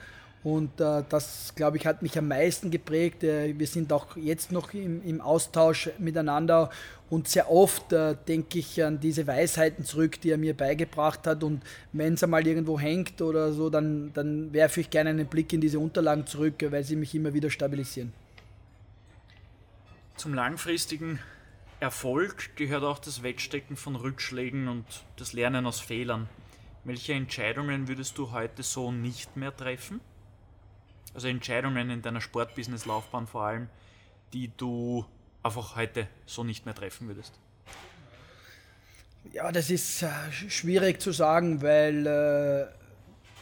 Und äh, das, glaube ich, hat mich am meisten geprägt. Äh, wir sind auch jetzt noch im, im Austausch miteinander und sehr oft äh, denke ich an diese Weisheiten zurück, die er mir beigebracht hat. Und wenn es einmal irgendwo hängt oder so, dann, dann werfe ich gerne einen Blick in diese Unterlagen zurück, weil sie mich immer wieder stabilisieren. Zum langfristigen Erfolg gehört auch das Wegstecken von Rückschlägen und das Lernen aus Fehlern. Welche Entscheidungen würdest du heute so nicht mehr treffen? Also Entscheidungen in deiner Sportbusiness-Laufbahn vor allem, die du einfach heute so nicht mehr treffen würdest. Ja, das ist äh, schwierig zu sagen, weil äh,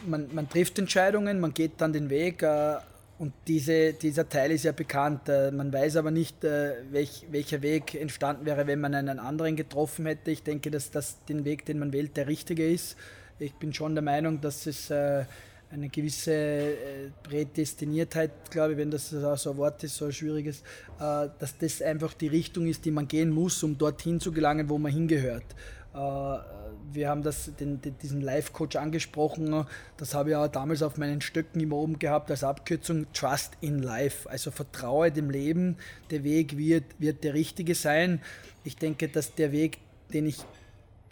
man, man trifft Entscheidungen, man geht dann den Weg, äh, und diese, dieser Teil ist ja bekannt. Äh, man weiß aber nicht, äh, welch, welcher Weg entstanden wäre, wenn man einen anderen getroffen hätte. Ich denke, dass das den Weg, den man wählt, der richtige ist. Ich bin schon der Meinung, dass es äh, eine gewisse Prädestiniertheit, glaube ich, wenn das so ein Wort ist, so ein schwieriges, dass das einfach die Richtung ist, die man gehen muss, um dorthin zu gelangen, wo man hingehört. Wir haben das, den, diesen Life-Coach angesprochen. Das habe ich auch damals auf meinen Stöcken immer oben gehabt als Abkürzung Trust in Life. Also vertraue dem Leben. Der Weg wird, wird der richtige sein. Ich denke, dass der Weg, den ich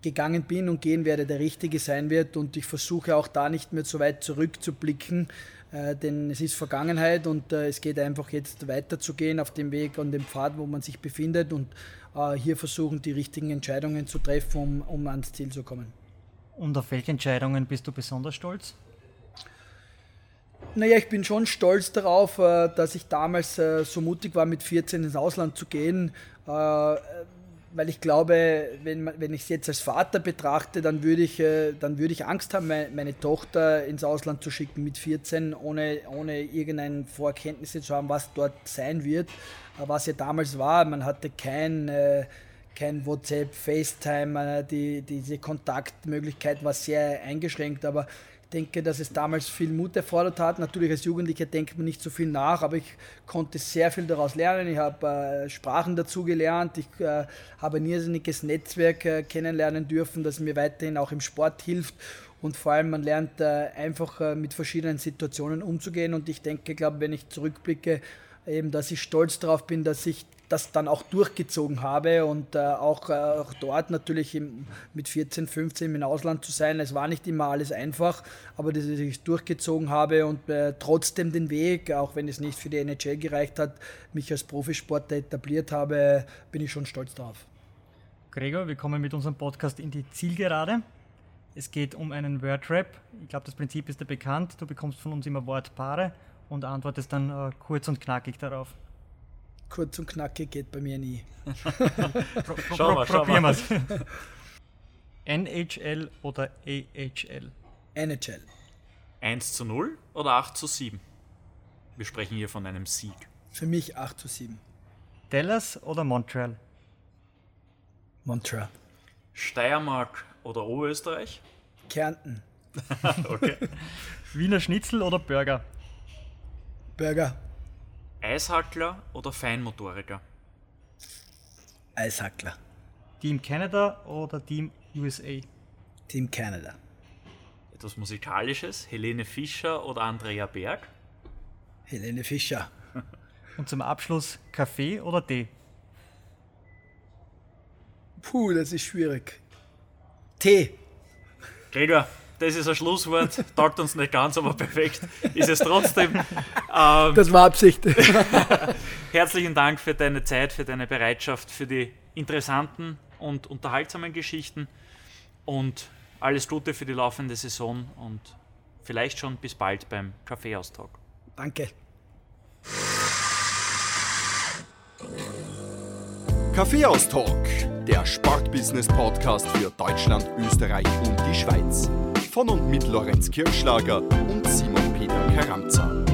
gegangen bin und gehen werde, der richtige sein wird. Und ich versuche auch da nicht mehr so weit zurückzublicken, Äh, denn es ist Vergangenheit und äh, es geht einfach jetzt weiterzugehen auf dem Weg und dem Pfad, wo man sich befindet und äh, hier versuchen, die richtigen Entscheidungen zu treffen, um, um ans Ziel zu kommen. Und auf welche Entscheidungen bist du besonders stolz? Naja, ich bin schon stolz darauf, äh, dass ich damals äh, so mutig war, mit 14 ins Ausland zu gehen äh, weil ich glaube, wenn, wenn ich es jetzt als Vater betrachte, dann würde ich, äh, dann ich Angst haben, meine, Tochter ins Ausland zu schicken mit 14, ohne, ohne irgendeine Vorkenntnisse zu haben, was dort sein wird. Was ja damals war, man hatte kein, äh, kein WhatsApp, FaceTime, äh, die, diese Kontaktmöglichkeit war sehr eingeschränkt, aber denke, dass es damals viel Mut erfordert hat. Natürlich als Jugendlicher denkt man nicht so viel nach, aber ich konnte sehr viel daraus lernen. Ich habe äh, Sprachen dazu gelernt. Ich äh, habe ein irrsinniges Netzwerk äh, kennenlernen dürfen, das mir weiterhin auch im Sport hilft. Und vor allem, man lernt äh, einfach äh, mit verschiedenen Situationen umzugehen. Und ich denke, glaube, wenn ich zurückblicke, eben, dass ich stolz darauf bin, dass ich das dann auch durchgezogen habe und äh, auch, äh, auch, dort natürlich im, mit 14, 15 im Ausland zu sein. Es war nicht immer alles einfach, aber dass ich durchgezogen habe und äh, trotzdem den Weg, auch wenn es nicht für die NHL gereicht hat, mich als Profisportler etabliert habe, bin ich schon stolz darauf. Gregor, wir kommen mit unserem Podcast in die Zielgerade. Es geht um einen Wordrap. Ich glaube, das Prinzip ist dir bekannt. Du bekommst von uns immer Wortpaare und antwortest dann äh, kurz und knackig darauf kurz und knackig geht bei mir nie. schau mal, schau mal. NHL oder AHL? NHL. 1 zu 0 oder 8 zu 7? Wir sprechen hier von einem Sieg. Für mich 8 zu 7. Dallas oder Montreal? Montreal. Steiermark oder Oberösterreich? Kärnten. okay. Wiener Schnitzel oder Burger? Burger. Eishackler oder Feinmotoriker? Eishackler. Team Canada oder Team USA? Team Canada. Etwas Musikalisches? Helene Fischer oder Andrea Berg? Helene Fischer. Und zum Abschluss Kaffee oder Tee? Puh, das ist schwierig. Tee. Gregor, das ist ein Schlusswort, taugt uns nicht ganz, aber perfekt ist es trotzdem. Ähm, das war Absicht. herzlichen Dank für deine Zeit, für deine Bereitschaft, für die interessanten und unterhaltsamen Geschichten und alles Gute für die laufende Saison und vielleicht schon bis bald beim Kaffeeaustausch. Danke. Kaffeeaustalk, der Sportbusiness-Podcast für Deutschland, Österreich und die Schweiz von und mit Lorenz Kirschlager und Simon Peter Karamza.